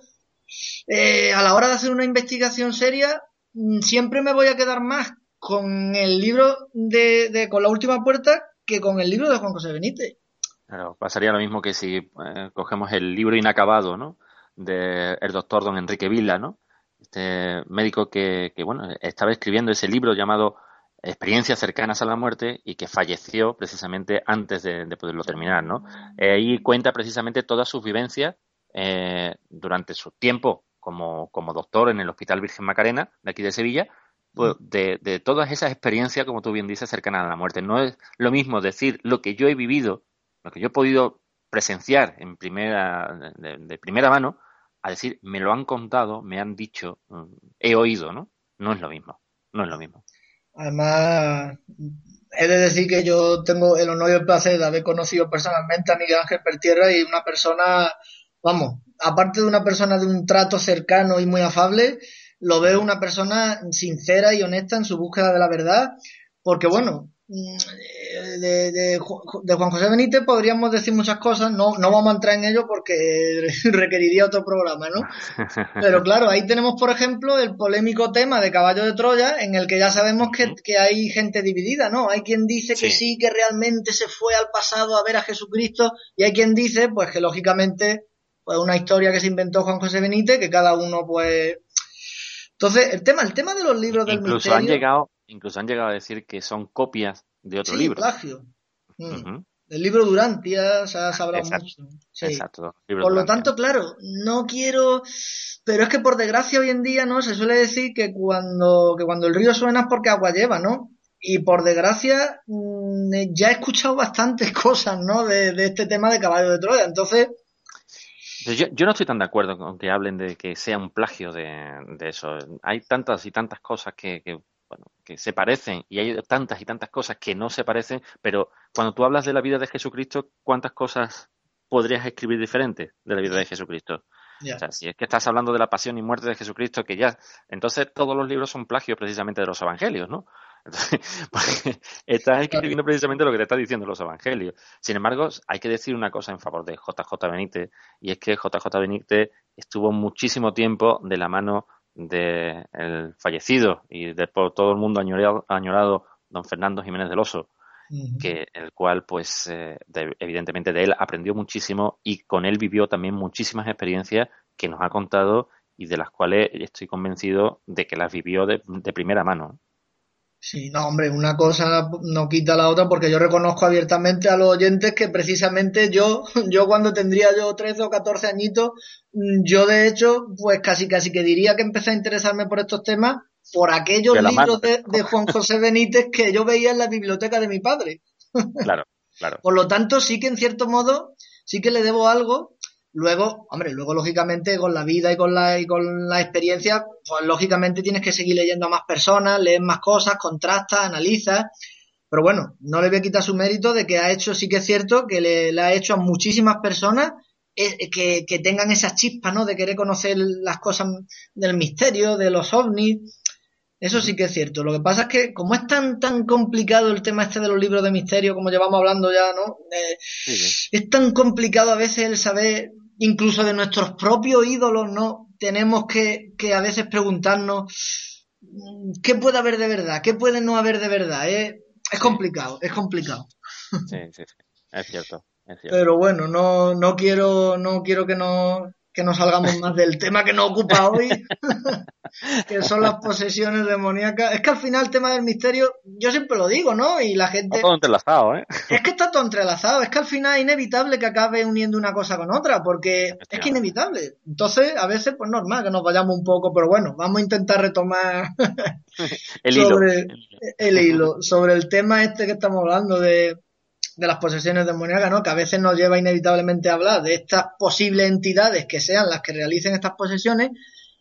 eh, a la hora de hacer una investigación seria, mm, siempre me voy a quedar más con el libro de, con la última puerta que con el libro de Juan José Benítez. Claro, pasaría lo mismo que si eh, cogemos el libro inacabado, ¿no? De el doctor don Enrique Vila, ¿no? Este médico que, que, bueno, estaba escribiendo ese libro llamado Experiencias cercanas a la muerte y que falleció precisamente antes de, poderlo terminar, ¿no? Eh, ahí cuenta precisamente todas sus vivencias eh, durante su tiempo como, como doctor en el Hospital Virgen Macarena de aquí de Sevilla de, de, todas esas experiencias, como tú bien dices, cercanas a la muerte. No es lo mismo decir lo que yo he vivido, lo que yo he podido presenciar en primera, de, primera mano, a decir, me lo han contado, me han dicho, mm, he oído, ¿no? No es lo mismo, no es lo mismo. Además, he de decir que yo tengo el honor y el placer de haber conocido personalmente a Miguel Ángel Pertierra y una persona, vamos, aparte de una persona de un trato cercano y muy afable, lo veo una persona sincera y honesta en su búsqueda de la verdad, porque bueno, mm, de, de, Juan José Benítez podríamos decir muchas cosas, no, no vamos a entrar en ello porque requeriría otro programa, ¿no? Pero claro, ahí tenemos, por ejemplo, el polémico tema de Caballo de Troya, en el que ya sabemos que, que hay gente dividida, ¿no? Hay quien dice que sí, que realmente se fue al pasado a ver a Jesucristo, y hay quien dice, pues que lógicamente, pues una historia que se inventó Juan José Benítez, que cada uno, pues... Entonces, el tema, el tema de los libros del incluso Han llegado, incluso han llegado a decir que son copias de otro libro. plagio. Mm. El libro Durantia se ha hablado mucho. Exacto. Por lo tanto, claro, no quiero. Pero es que por desgracia hoy en día, ¿no? Se suele decir que cuando, que cuando el río suena es porque agua lleva, ¿no? Y por desgracia, mm, ya he escuchado bastantes cosas, ¿no? De, este tema de caballo de Troya. Entonces. Yo, no estoy tan de acuerdo con que hablen de que sea un plagio de, eso. Hay tantas y tantas cosas que bueno, que se parecen y hay tantas y tantas cosas que no se parecen, pero cuando tú hablas de la vida de Jesucristo, ¿cuántas cosas podrías escribir diferentes de la vida de Jesucristo? O sea, si es que estás hablando de la pasión y muerte de Jesucristo, que ya, entonces todos los libros son plagios precisamente de los evangelios, ¿no? porque estás escribiendo precisamente lo que te está diciendo los evangelios. Sin embargo, hay que decir una cosa en favor de JJ Benítez, y es que JJ Benítez estuvo muchísimo tiempo de la mano del fallecido y de por todo el mundo añorado, añorado don Fernando Jiménez del Oso, que el cual, pues, eh, evidentemente de él aprendió muchísimo y con él vivió también muchísimas experiencias que nos ha contado y de las cuales estoy convencido de que las vivió de primera mano. Sí, no, hombre, una cosa no quita la otra porque yo reconozco abiertamente a los oyentes que precisamente yo, yo cuando tendría yo 13 o 14 añitos, mm, yo de hecho, pues casi casi que diría que empecé a interesarme por estos temas por aquellos libros de, de, Juan José Benítez que yo veía en la biblioteca de mi padre. Claro, claro. Por lo tanto, sí que en cierto modo, sí que le debo algo Luego, hombre, luego lógicamente con la vida y con la, y con la experiencia, pues lógicamente tienes que seguir leyendo a más personas, lees más cosas, contrastas, analizas. Pero bueno, no le voy a quitar su mérito de que ha hecho, sí que es cierto, que le, ha hecho a muchísimas personas eh, que, que, tengan esas chispas, ¿no? De querer conocer las cosas del misterio, de los ovnis. Eso sí que es cierto. Lo que pasa es que, como es tan, tan complicado el tema este de los libros de misterio, como llevamos hablando ya, ¿no? Eh, es tan complicado a veces el saber incluso de nuestros propios ídolos, ¿no? Tenemos que, que a veces preguntarnos mm, qué puede haber de verdad, qué puede no haber de verdad. ¿eh? Es complicado, es complicado. Sí, sí, sí. Es cierto, es cierto. Pero bueno, no, no quiero, no quiero que no, que no salgamos más del tema que nos ocupa hoy, que son las posesiones demoníacas. Es que al final el tema del misterio, yo siempre lo digo, ¿no? Y la gente... Está todo entrelazado, ¿eh? Es que está todo entrelazado, es que al final es inevitable que acabe uniendo una cosa con otra, porque es que inevitable. Entonces, a veces, pues normal que nos vayamos un poco, pero bueno, vamos a intentar retomar el, hilo. el hilo, sobre el tema este que estamos hablando de de las posesiones demoníacas, ¿no? Que a veces nos lleva inevitablemente a hablar de estas posibles entidades que sean las que realicen estas posesiones.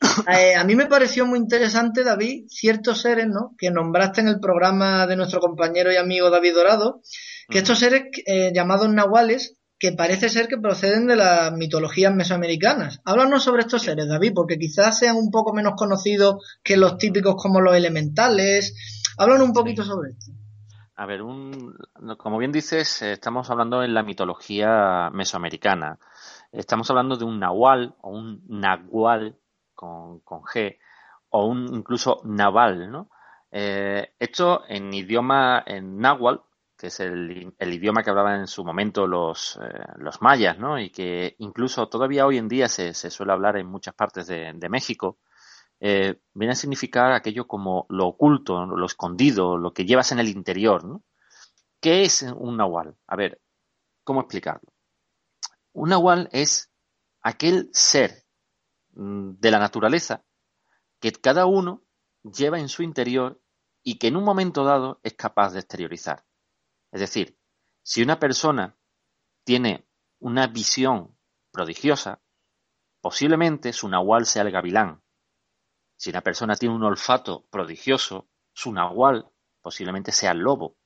Eh, a mí me pareció muy interesante, David, ciertos seres, ¿no? Que nombraste en el programa de nuestro compañero y amigo David Dorado, que estos seres eh, llamados nahuales, que parece ser que proceden de las mitologías mesoamericanas. Háblanos sobre estos seres, David, porque quizás sean un poco menos conocidos que los típicos como los elementales. Háblanos un poquito sobre esto. A ver, un, como bien dices, eh, estamos hablando en la mitología mesoamericana. Estamos hablando de un nahual o un nahual con, con G o un incluso naval, ¿no? Eh, esto en idioma en náhuatl, que es el, idioma que hablaban en su momento los, eh, los mayas, ¿no? Y que incluso todavía hoy en día se, se suele hablar en muchas partes de México eh, viene a significar aquello como lo oculto, lo escondido, lo que llevas en el interior. ¿no? ¿Qué es un nahual? A ver, ¿cómo explicarlo? Un nahual es aquel ser mm, de la naturaleza que cada uno lleva en su interior y que en un momento dado es capaz de exteriorizar. Es decir, si una persona tiene una visión prodigiosa, posiblemente su nahual sea el gavilán, si una persona tiene un olfato prodigioso, su nahual posiblemente sea el lobo.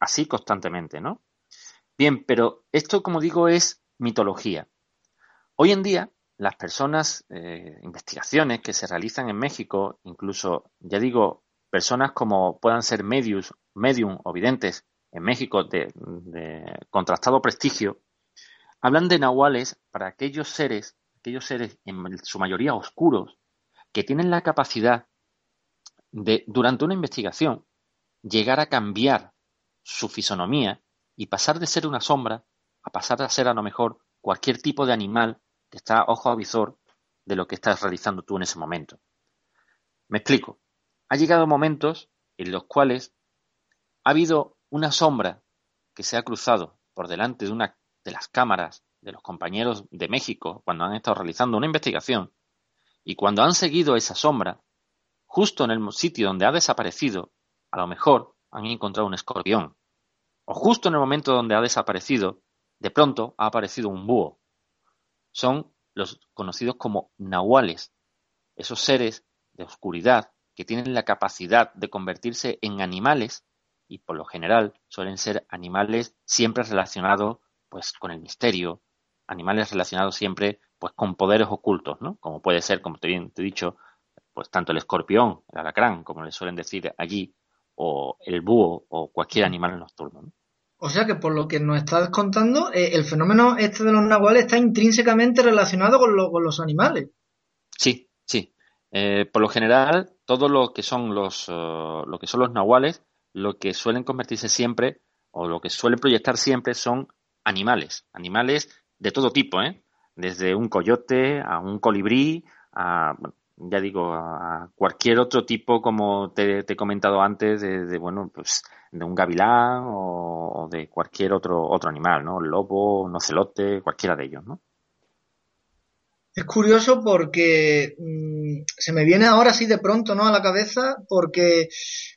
Así constantemente, ¿no? Bien, pero esto, como digo, es mitología. Hoy en día, las personas, eh, investigaciones que se realizan en México, incluso, ya digo, personas como puedan ser medios, medium o videntes en México de, contrastado prestigio, hablan de nahuales para aquellos seres, aquellos seres en su mayoría oscuros, que tienen la capacidad de, durante una investigación, llegar a cambiar su fisonomía y pasar de ser una sombra a pasar a ser a lo mejor cualquier tipo de animal que está ojo a visor de lo que estás realizando tú en ese momento. Me explico. Ha llegado momentos en los cuales ha habido una sombra que se ha cruzado por delante de una de las cámaras de los compañeros de México cuando han estado realizando una investigación y cuando han seguido esa sombra, justo en el sitio donde ha desaparecido, a lo mejor han encontrado un escorpión. O justo en el momento donde ha desaparecido, de pronto ha aparecido un búho. Son los conocidos como nahuales, esos seres de oscuridad que tienen la capacidad de convertirse en animales y por lo general suelen ser animales siempre relacionados pues con el misterio, animales relacionados siempre pues con poderes ocultos, ¿no? Como puede ser, como te, he dicho, pues tanto el escorpión, el alacrán, como le suelen decir allí, o el búho o cualquier animal nocturno. ¿no? O sea que por lo que nos estás contando, eh, el fenómeno este de los nahuales está intrínsecamente relacionado con, los animales. Sí, sí. Eh, por lo general, todo lo que son los, eh, lo que son los nahuales, lo que suelen convertirse siempre o lo que suelen proyectar siempre son animales, animales de todo tipo, ¿eh? Desde un coyote a un colibrí, a, ya digo, a cualquier otro tipo, como te, he comentado antes, de, bueno, pues de un gavilán o, de cualquier otro otro animal, ¿no? Lobo, un cualquiera de ellos, ¿no? Es curioso porque mm, se me viene ahora así de pronto, ¿no? A la cabeza, porque,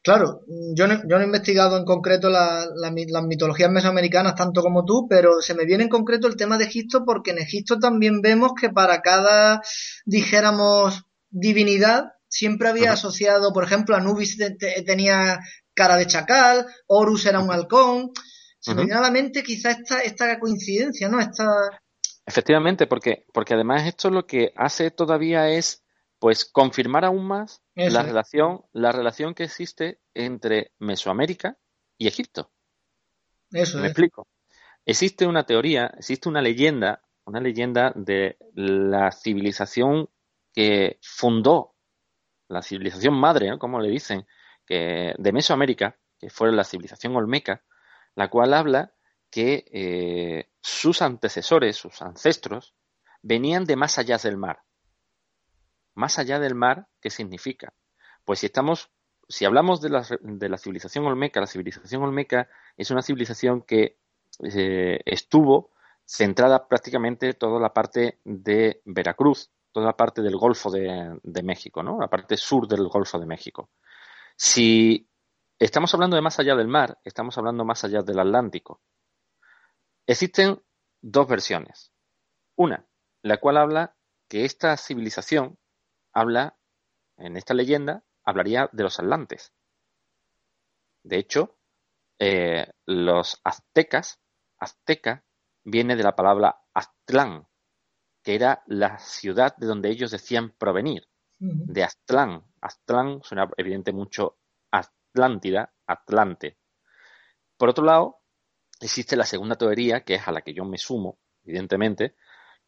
claro, yo no, yo no he investigado en concreto las mitologías mesoamericanas tanto como tú, pero se me viene en concreto el tema de Egipto porque en Egipto también vemos que para cada, dijéramos, divinidad siempre había asociado, por ejemplo, Anubis tenía cara de chacal, Horus era un halcón. Se me viene a la mente quizá esta, esta coincidencia, ¿no? Esta... Efectivamente, porque, porque además esto lo que hace todavía es pues confirmar aún más la relación, la relación que existe entre Mesoamérica y Egipto. Eso Me explico. Existe una teoría, existe una leyenda, una leyenda de la civilización que fundó la civilización madre, como le dicen, que de Mesoamérica, que fue la civilización olmeca, la cual habla que eh, sus antecesores, sus ancestros, venían de más allá del mar. Más allá del mar, ¿qué significa? Pues si estamos, si hablamos de la, de la civilización olmeca, la civilización olmeca es una civilización que eh, estuvo centrada prácticamente toda la parte de Veracruz, toda la parte del Golfo de, México, ¿no? La parte sur del Golfo de México. Si estamos hablando de más allá del mar, estamos hablando más allá del Atlántico. Existen dos versiones. Una, la cual habla que esta civilización habla, en esta leyenda, hablaría de los atlantes. De hecho, eh, los aztecas, azteca, viene de la palabra aztlán, que era la ciudad de donde ellos decían provenir, de Aztlán. Aztlán suena evidente mucho Atlántida, Atlante. Por otro lado, existe la segunda teoría, que es a la que yo me sumo, evidentemente,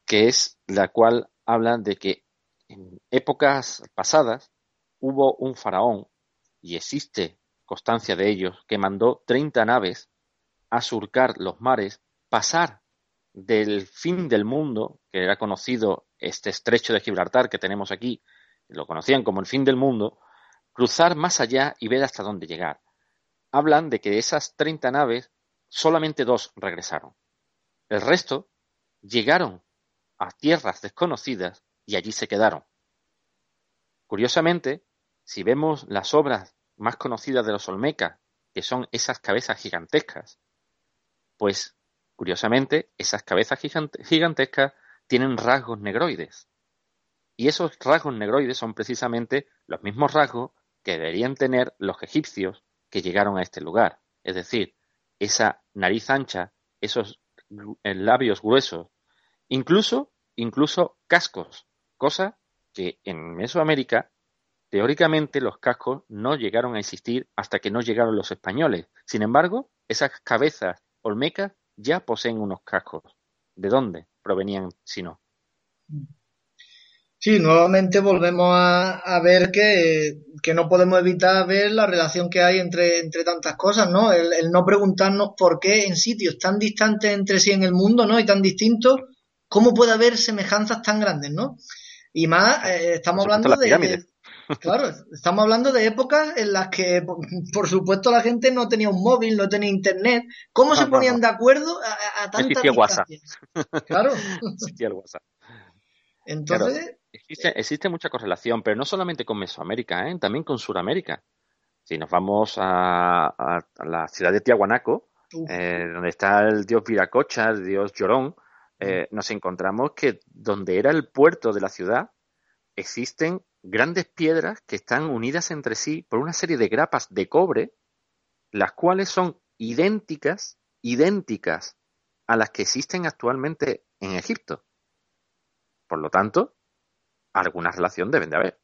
que es la cual habla de que en épocas pasadas hubo un faraón, y existe constancia de ellos, que mandó 30 naves a surcar los mares, pasar del fin del mundo, que era conocido este estrecho de Gibraltar que tenemos aquí, lo conocían como el fin del mundo, cruzar más allá y ver hasta dónde llegar. Hablan de que de esas 30 naves, solamente dos regresaron. El resto llegaron a tierras desconocidas y allí se quedaron. Curiosamente, si vemos las obras más conocidas de los Olmeca, que son esas cabezas gigantescas, pues Curiosamente, esas cabezas gigantescas tienen rasgos negroides. Y esos rasgos negroides son precisamente los mismos rasgos que deberían tener los egipcios que llegaron a este lugar. Es decir, esa nariz ancha, esos eh, labios gruesos, incluso, incluso cascos, cosa que en Mesoamérica Teóricamente los cascos no llegaron a existir hasta que no llegaron los españoles. Sin embargo, esas cabezas olmecas ya poseen unos cascos. ¿De dónde provenían si no? Sí, nuevamente volvemos a, ver que, no podemos evitar ver la relación que hay entre, entre tantas cosas, ¿no? El, no preguntarnos por qué en sitios tan distantes entre sí en el mundo, ¿no? Y tan distintos, ¿cómo puede haber semejanzas tan grandes, ¿no? Y más, eh, estamos hablando de, Claro, estamos hablando de épocas en las que, por, supuesto, la gente no tenía un móvil, no tenía internet. ¿Cómo se ponían de acuerdo a, a tantas WhatsApp. Claro. Existía el WhatsApp. Entonces... existe, mucha correlación, pero no solamente con Mesoamérica, ¿eh? también con Sudamérica. Si nos vamos a, la ciudad de Tiahuanaco, eh, donde está el dios Viracocha, el dios Llorón, eh, nos encontramos que donde era el puerto de la ciudad, existen grandes piedras que están unidas entre sí por una serie de grapas de cobre, las cuales son idénticas, idénticas a las que existen actualmente en Egipto. Por lo tanto, alguna relación deben de haber.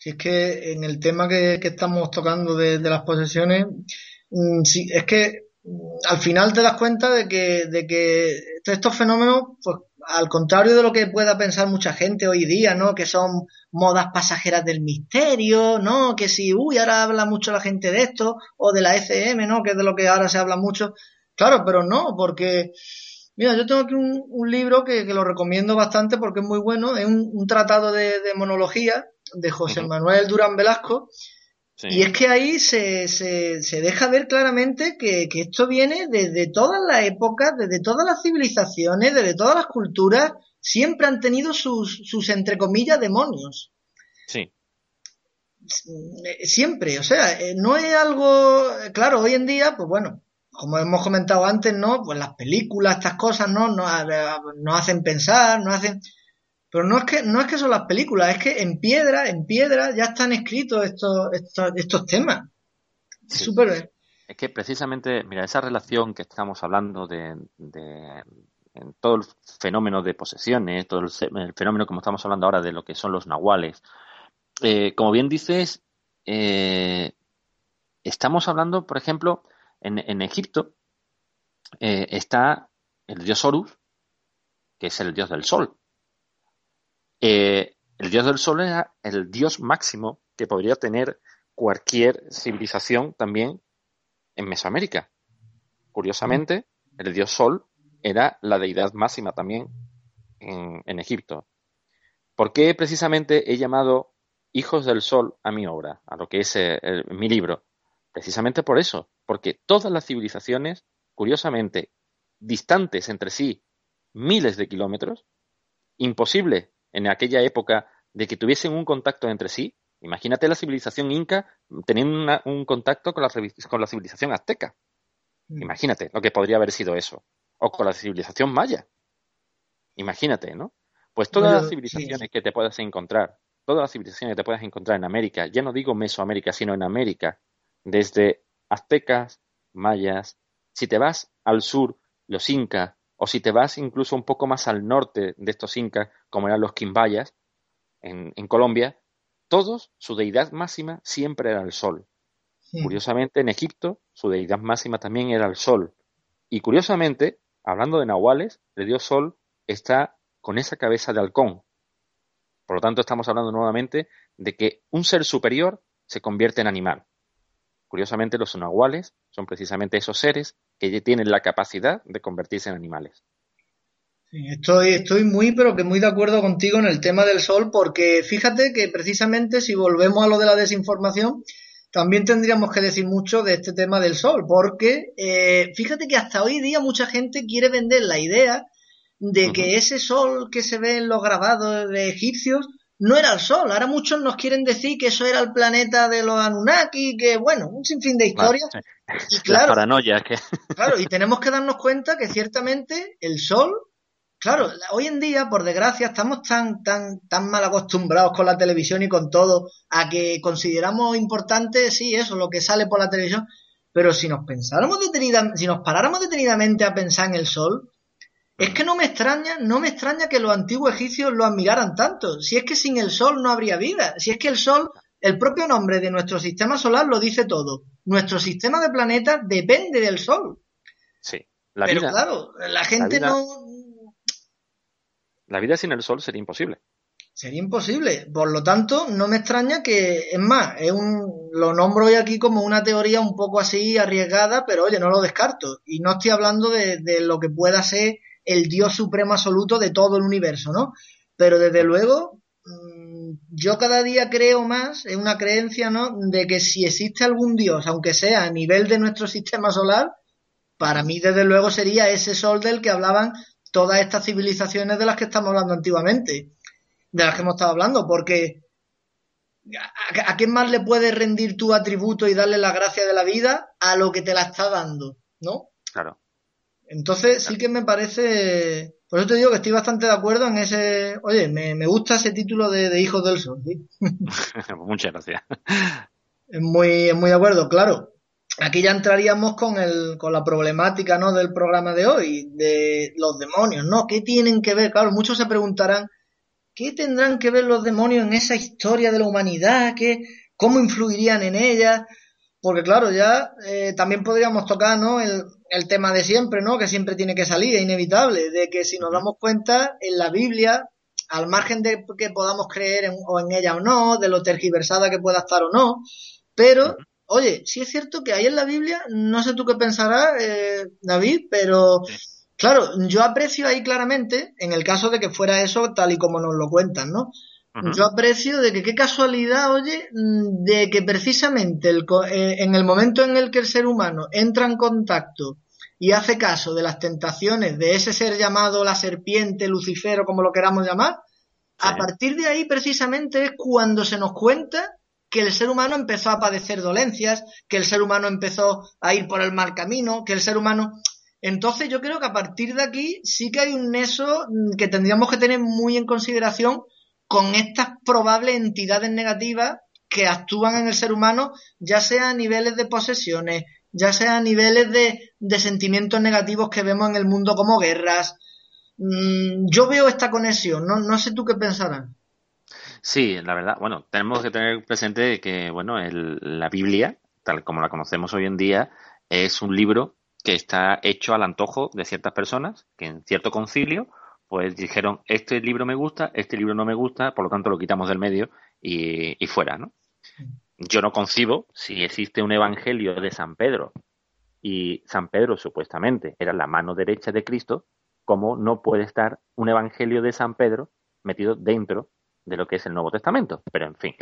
Si es que en el tema que, estamos tocando de, las posesiones, mm, es que al final te das cuenta de que, de que estos fenómenos, pues al contrario de lo que pueda pensar mucha gente hoy día, ¿no? Que son modas pasajeras del misterio, ¿no? Que si, uy, ahora habla mucho la gente de esto, o de la ECM, ¿no? Que es de lo que ahora se habla mucho. Claro, pero no, porque, mira, yo tengo aquí un, libro que, lo recomiendo bastante porque es muy bueno, es un, tratado de, monología de José Manuel Durán Velasco, y es que ahí se, se, se deja ver claramente que, que, esto viene desde todas las épocas, desde todas las civilizaciones, desde todas las culturas, siempre han tenido sus, sus entre comillas, demonios. Sí. Siempre, o sea, eh, no es algo, claro, hoy en día, pues bueno, como hemos comentado antes, ¿no? Pues las películas, estas cosas, ¿no? Nos, nos hacen pensar, nos hacen pero no es que, no es que son las películas, es que en piedra, en piedra ya están escritos estos, estos, estos temas. Súper Es que precisamente, mira, esa relación que estamos hablando de, de en todo el fenómeno de posesiones, todo el, fenómeno como estamos hablando ahora de lo que son los nahuales, eh, como bien dices, eh, estamos hablando, por ejemplo, en, en Egipto eh, está el dios Horus, que es el dios del sol. Eh, el dios del sol era el dios máximo que podría tener cualquier civilización también en Mesoamérica. Curiosamente, el dios sol era la deidad máxima también en, Egipto. ¿Por qué precisamente he llamado Hijos del Sol a mi obra, a lo que es eh, mi libro? Precisamente por eso, porque todas las civilizaciones, curiosamente, distantes entre sí miles de kilómetros, imposible en aquella época de que tuviesen un contacto entre sí. Imagínate la civilización inca teniendo un contacto con la, con la civilización azteca. Mm. Imagínate lo que podría haber sido eso. O con la civilización maya. Imagínate, ¿no? Pues todas las civilizaciones que te puedas encontrar, todas las civilizaciones que te puedas encontrar en América, ya no digo Mesoamérica, sino en América, desde aztecas, mayas, si te vas al sur, los incas, o si te vas incluso un poco más al norte de estos incas, como eran los quimbayas, en, Colombia, todos, su deidad máxima siempre era el sol. Curiosamente, en Egipto, su deidad máxima también era el sol. Y curiosamente, hablando de nahuales, el dios sol está con esa cabeza de halcón. Por lo tanto, estamos hablando nuevamente de que un ser superior se convierte en animal. Curiosamente, los nahuales son precisamente esos seres que tienen la capacidad de convertirse en animales. estoy, estoy muy, pero que muy de acuerdo contigo en el tema del sol, porque fíjate que precisamente si volvemos a lo de la desinformación, también tendríamos que decir mucho de este tema del sol, porque eh, fíjate que hasta hoy día mucha gente quiere vender la idea de que ese sol que se ve en los grabados de egipcios no era el Sol. Ahora muchos nos quieren decir que eso era el planeta de los Anunnaki, que bueno, un sinfín de historias. Y claro, paranoia que... claro, y tenemos que darnos cuenta que ciertamente el Sol, claro, hoy en día, por desgracia, estamos tan, tan, tan mal acostumbrados con la televisión y con todo, a que consideramos importante, sí, eso, lo que sale por la televisión, pero si nos pensáramos detenidamente, si nos paráramos detenidamente a pensar en el Sol, Es que no me extraña, no me extraña que los antiguos egipcios lo admiraran tanto. Si es que sin el sol no habría vida. Si es que el sol, el propio nombre de nuestro sistema solar lo dice todo. Nuestro sistema de planetas depende del sol. Sí. La Pero claro, la gente no. La vida sin el sol sería imposible. Sería imposible. Por lo tanto, no me extraña que, es más, es un, lo nombro hoy aquí como una teoría un poco así arriesgada, pero oye, no lo descarto. Y no estoy hablando de, de lo que pueda ser el Dios supremo absoluto de todo el universo, ¿no? Pero desde luego, mm, yo cada día creo más en una creencia, ¿no? De que si existe algún Dios, aunque sea a nivel de nuestro sistema solar, para mí desde luego sería ese sol del que hablaban todas estas civilizaciones de las que estamos hablando antiguamente, de las que hemos estado hablando, porque ¿a, a quién más le puedes rendir tu atributo y darle la gracia de la vida a lo que te la está dando, ¿no? Claro. Entonces sí que me parece, por eso te digo que estoy bastante de acuerdo en ese, oye, me, me gusta ese título de, Hijos del Sol. Muchas gracias. Es muy, es muy de acuerdo, claro. Aquí ya entraríamos con, el, con la problemática ¿no? del programa de hoy, de los demonios, ¿no? ¿Qué tienen que ver? Claro, muchos se preguntarán, ¿qué tendrán que ver los demonios en esa historia de la humanidad? ¿Qué, ¿Cómo influirían en ella? Porque claro, ya eh, también podríamos tocar, ¿no? El, el tema de siempre, ¿no? Que siempre tiene que salir, es inevitable, de que si nos damos cuenta, en la Biblia, al margen de que podamos creer en, o en ella o no, de lo tergiversada que pueda estar o no, pero, oye, sí es cierto que ahí en la Biblia, no sé tú qué pensarás, eh, David, pero claro, yo aprecio ahí claramente, en el caso de que fuera eso tal y como nos lo cuentan, ¿no? Yo aprecio de que qué casualidad, oye, mm, de que precisamente el, eh, en el momento en el que el ser humano entra en contacto y hace caso de las tentaciones de ese ser llamado la serpiente, Lucifero, como lo queramos llamar, a partir de ahí precisamente es cuando se nos cuenta que el ser humano empezó a padecer dolencias, que el ser humano empezó a ir por el mal camino, que el ser humano... Entonces yo creo que a partir de aquí sí que hay un neso mm, que tendríamos que tener muy en consideración con estas probables entidades negativas que actúan en el ser humano, ya sea a niveles de posesiones, ya sea a niveles de, sentimientos negativos que vemos en el mundo como guerras. Mm, yo veo esta conexión, no, no sé tú qué pensarás. Sí, la verdad, bueno, tenemos que tener presente que, bueno, la Biblia, tal como la conocemos hoy en día, es un libro que está hecho al antojo de ciertas personas que en cierto concilio pues dijeron, este libro me gusta, este libro no me gusta, por lo tanto lo quitamos del medio y, fuera, ¿no? Yo no concibo si existe un evangelio de San Pedro y San Pedro supuestamente era la mano derecha de Cristo, ¿cómo no puede estar un evangelio de San Pedro metido dentro de lo que es el Nuevo Testamento? Pero en fin.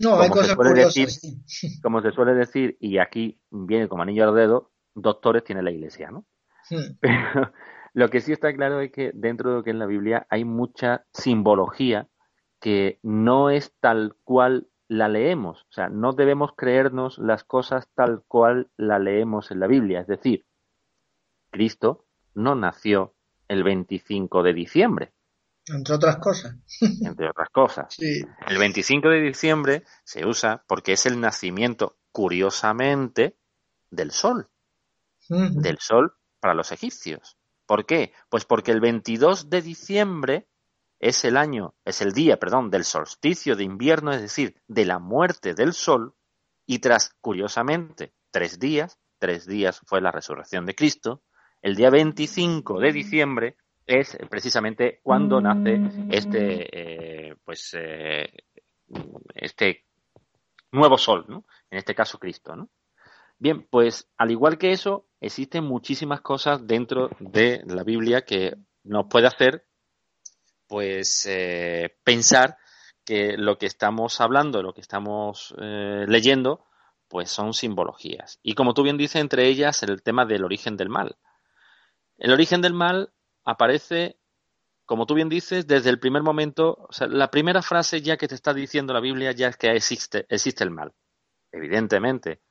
No, hay cosas decir, Como se suele decir, y aquí viene como anillo al dedo, doctores tiene la iglesia, ¿no? Pero, lo que sí está claro es que dentro de lo que es la Biblia hay mucha simbología que no es tal cual la leemos. O sea, no debemos creernos las cosas tal cual la leemos en la Biblia. Es decir, Cristo no nació el 25 de diciembre. Entre otras cosas. Entre otras cosas. El 25 de diciembre se usa porque es el nacimiento, curiosamente, del sol. Del sol para los egipcios. ¿Por qué? Pues porque el 22 de diciembre es el año, es el día, perdón, del solsticio de invierno, es decir, de la muerte del sol, y tras, curiosamente, tres días, tres días fue la resurrección de Cristo, el día 25 de diciembre es precisamente cuando nace este, eh, pues, eh, este nuevo sol, ¿no? En este caso Cristo, ¿no? Bien, pues al igual que eso, existen muchísimas cosas dentro de la Biblia que nos puede hacer pues eh, pensar que lo que estamos hablando, lo que estamos eh, leyendo, pues son simbologías. Y como tú bien dices, entre ellas el tema del origen del mal. El origen del mal aparece, como tú bien dices, desde el primer momento, o sea, la primera frase ya que te está diciendo la Biblia ya es que existe, existe el mal. Evidentemente,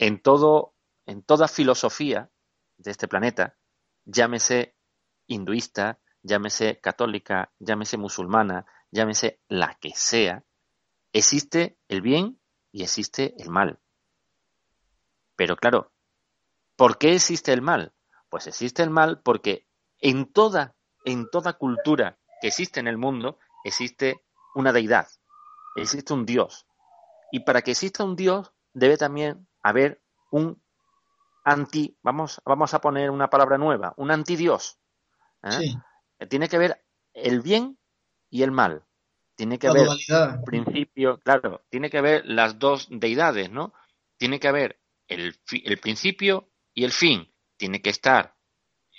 en todo, en toda filosofía de este planeta, llámese hinduista, llámese católica, llámese musulmana, llámese la que sea, existe el bien y existe el mal. Pero claro, ¿por qué existe el mal? Pues existe el mal porque en toda, en toda cultura que existe en el mundo, existe una deidad, existe un Dios. Y para que exista un Dios, debe también haber un anti, vamos, vamos a poner una palabra nueva, un antidios. ¿eh? Tiene que haber el bien y el mal. Tiene que haber principio, claro, tiene que haber las dos deidades, ¿no? Tiene que haber el, el principio y el fin. Tiene que estar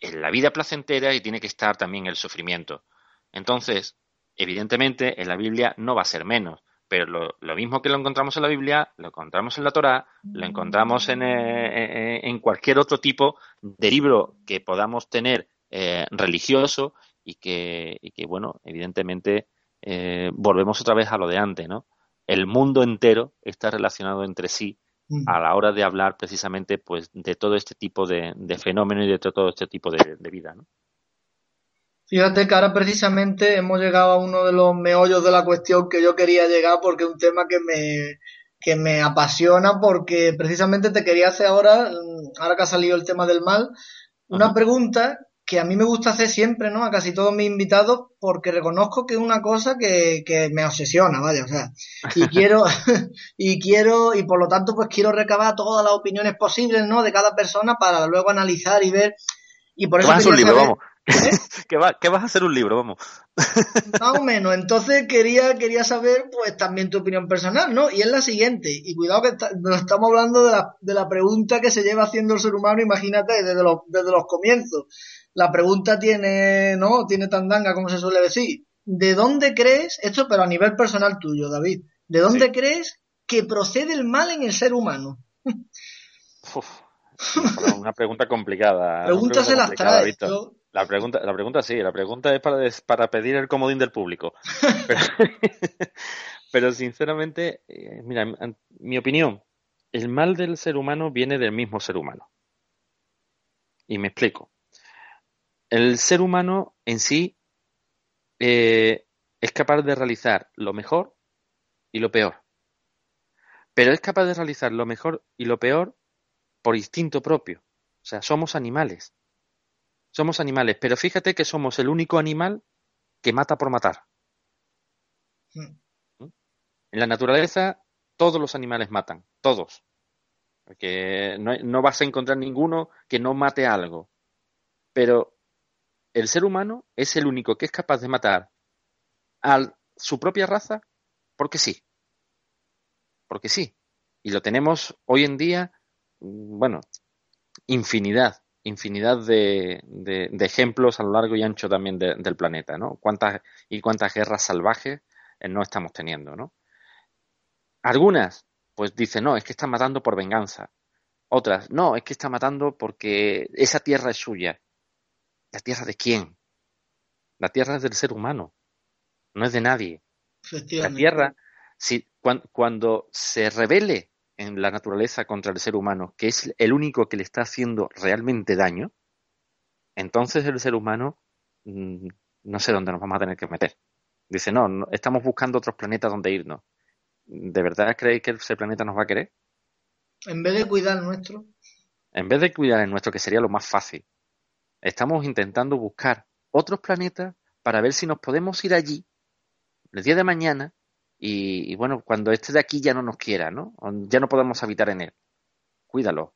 en la vida placentera y tiene que estar también el sufrimiento. Entonces, evidentemente, en la Biblia no va a ser menos pero lo, mismo que lo encontramos en la Biblia, lo encontramos en la Torá, lo encontramos en, eh, en cualquier otro tipo de libro que podamos tener eh, religioso y que, y que, bueno, evidentemente eh, volvemos otra vez a lo de antes, ¿no? El mundo entero está relacionado entre sí mm. a la hora de hablar precisamente pues de todo este tipo de, de fenómenos y de todo este tipo de, de vida, ¿no? Fíjate que ahora precisamente hemos llegado a uno de los meollos de la cuestión que yo quería llegar porque es un tema que me, que me apasiona porque precisamente te quería hacer ahora, ahora que ha salido el tema del mal, una pregunta que a mí me gusta hacer siempre, ¿no? A casi todos mis invitados porque reconozco que es una cosa que, que me obsesiona, vaya, o sea, y quiero, y quiero, y por lo tanto pues quiero recabar todas las opiniones posibles, ¿no? De cada persona para luego analizar y ver y por eso un libro, vamos. ¿Qué, va, vas a hacer un libro? Vamos. Más o menos. Entonces quería, quería saber, pues, también tu opinión personal, ¿no? Y es la siguiente. Y cuidado que estamos hablando de la, de la pregunta que se lleva haciendo el ser humano, imagínate, desde los, desde los comienzos. La pregunta tiene, ¿no? Tiene tandanga, como se suele decir. ¿De dónde crees, esto pero a nivel personal tuyo, David, ¿de dónde crees que procede el mal en el ser humano? una pregunta complicada. Preguntas se las trae. La pregunta, la pregunta sí, la pregunta es para, para pedir el comodín del público. Pero, sinceramente, eh, mira, mi opinión, el mal del ser humano viene del mismo ser humano. Y me explico. El ser humano en sí eh, es capaz de realizar lo mejor y lo peor. Pero es capaz de realizar lo mejor y lo peor por instinto propio. O sea, somos animales. Somos animales, pero fíjate que somos el único animal que mata por matar. Hmm. ¿Mm? En la naturaleza todos los animales matan, todos. Porque no, vas a encontrar ninguno que no mate algo. Pero el ser humano es el único que es capaz de matar a su propia raza porque sí. Porque sí. Y lo tenemos hoy en día, mm, bueno, infinidad infinidad de, de, ejemplos a lo largo y ancho también del planeta, ¿no? Cuántas y cuántas guerras salvajes eh, no estamos teniendo, ¿no? Algunas, pues dicen, no, es que está matando por venganza. Otras, no, es que está matando porque esa tierra es suya. ¿La tierra de quién? La tierra es del ser humano, no es de nadie. La tierra, si, cuando se revele en la naturaleza contra el ser humano, que es el único que le está haciendo realmente daño, entonces el ser humano mm, no sé dónde nos vamos a tener que meter. Dice, no, estamos buscando otros planetas donde irnos. ¿De verdad creéis que ese planeta nos va a querer? En vez de cuidar el nuestro. En vez de cuidar el nuestro, que sería lo más fácil, estamos intentando buscar otros planetas para ver si nos podemos ir allí el día de mañana y, bueno, cuando este de aquí ya no nos quiera, ¿no? Ya no podemos habitar en él. Cuídalo,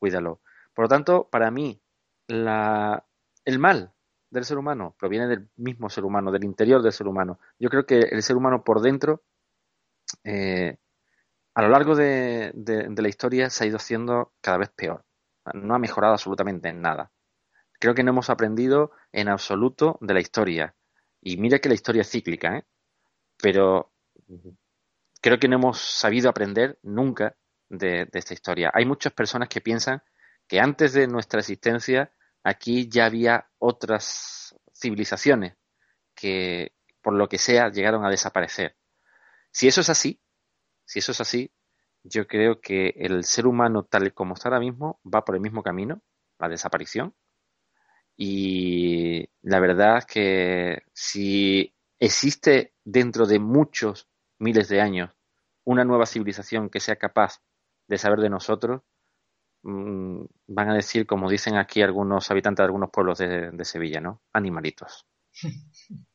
cuídalo. Por lo tanto, para mí, la, el mal del ser humano proviene del mismo ser humano, del interior del ser humano. Yo creo que el ser humano por dentro, eh, a lo largo de, de, la historia, se ha ido haciendo cada vez peor. No ha mejorado absolutamente en nada. Creo que no hemos aprendido en absoluto de la historia. Y mira que la historia es cíclica, ¿eh? Pero creo que no hemos sabido aprender nunca de, esta historia. Hay muchas personas que piensan que antes de nuestra existencia aquí ya había otras civilizaciones que por lo que sea llegaron a desaparecer. Si eso es así, si eso es así, yo creo que el ser humano tal como está ahora mismo va por el mismo camino, la desaparición. Y la verdad es que si existe dentro de muchos miles de años una nueva civilización que sea capaz de saber de nosotros, mm, van a decir, como dicen aquí algunos habitantes de algunos pueblos de, Sevilla, ¿no? Animalitos.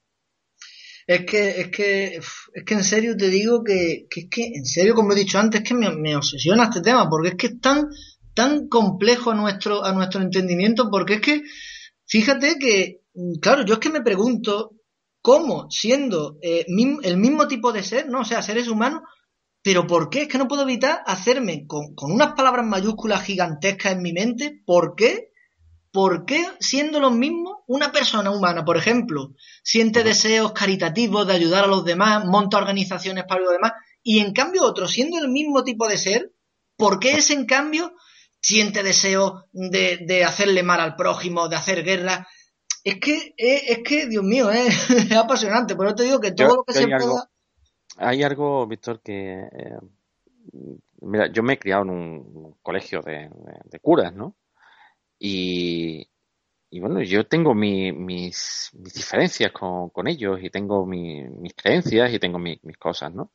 Es que, es que, es que en serio te digo que, que es que, en serio, como he dicho antes, que me, me, obsesiona este tema, porque es que es tan, tan complejo a nuestro, a nuestro entendimiento, porque es que, fíjate que, mm, claro, yo es que me pregunto cómo, siendo eh, el mismo tipo de ser, ¿no? O sea, seres humanos, pero ¿por qué? Es que no puedo evitar hacerme con, con unas palabras mayúsculas gigantescas en mi mente, ¿por qué? ¿Por qué, siendo lo mismo, una persona humana, por ejemplo, siente deseos caritativos de ayudar a los demás, monta organizaciones para los demás, y en cambio otro, siendo el mismo tipo de ser, ¿por qué ese en cambio siente deseo de, de hacerle mal al prójimo, de hacer guerra? Es que, es, que, Dios mío, es, apasionante. Por eso te digo que todo lo que se pueda. hay algo, Víctor, que. Eh, mira, yo me he criado en un colegio de, curas, ¿no? Y, bueno, yo tengo mis, mis, diferencias con, ellos y tengo mis creencias y tengo mis cosas, ¿no?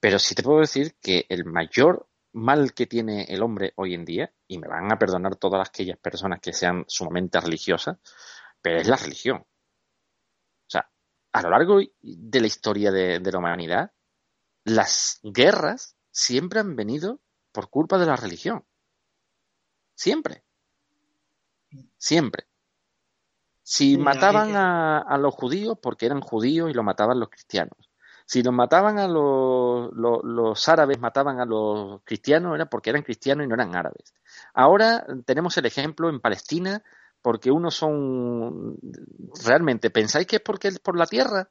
Pero sí te puedo decir que el mayor mal que tiene el hombre hoy en día, y me van a perdonar todas aquellas personas que sean sumamente religiosas, pero es la religión. O sea, a lo largo de la historia de, la humanidad, las guerras siempre han venido por culpa de la religión. Siempre. Siempre. Si mataban a, los judíos porque eran judíos y lo mataban los cristianos. Si los mataban a los, los, árabes, mataban a los cristianos, era porque eran cristianos y no eran árabes. Ahora tenemos el ejemplo en Palestina porque unos son realmente, ¿pensáis que es porque es por la tierra?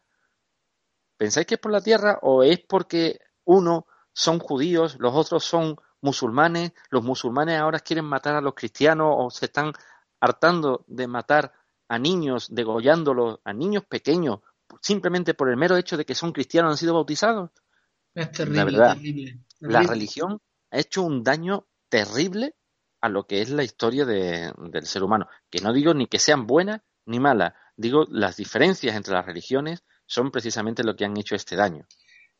¿Pensáis que es por la tierra o es porque uno son judíos, los otros son musulmanes, los musulmanes ahora quieren matar a los cristianos o se están hartando de matar a niños, degollándolos, a niños pequeños, simplemente por el mero hecho de que son cristianos, han sido bautizados? Es terrible, la verdad, La religión ha hecho un daño terrible a lo que es la historia de, del ser humano. Que no digo ni que sean buenas ni malas, digo las diferencias entre las religiones son precisamente lo que han hecho este daño.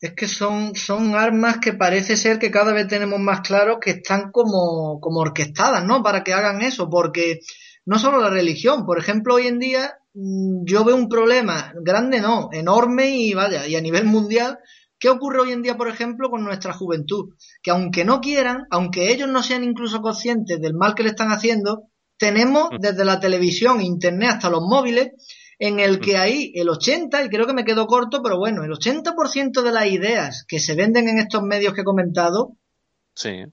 Es que son, son armas que parece ser que cada vez tenemos más claro que están como, como orquestadas, ¿no? Para que hagan eso, porque no solo la religión, por ejemplo, hoy en día mm, yo veo un problema grande, no, enorme y vaya, y a nivel mundial, ¿Qué ocurre hoy en día, por ejemplo, con nuestra juventud? Que aunque no quieran, aunque ellos no sean incluso conscientes del mal que le están haciendo, tenemos mm. desde la televisión, internet hasta los móviles, en el que mm. ahí el 80, y creo que me quedo corto, pero bueno, el 80% de las ideas que se venden en estos medios que he comentado,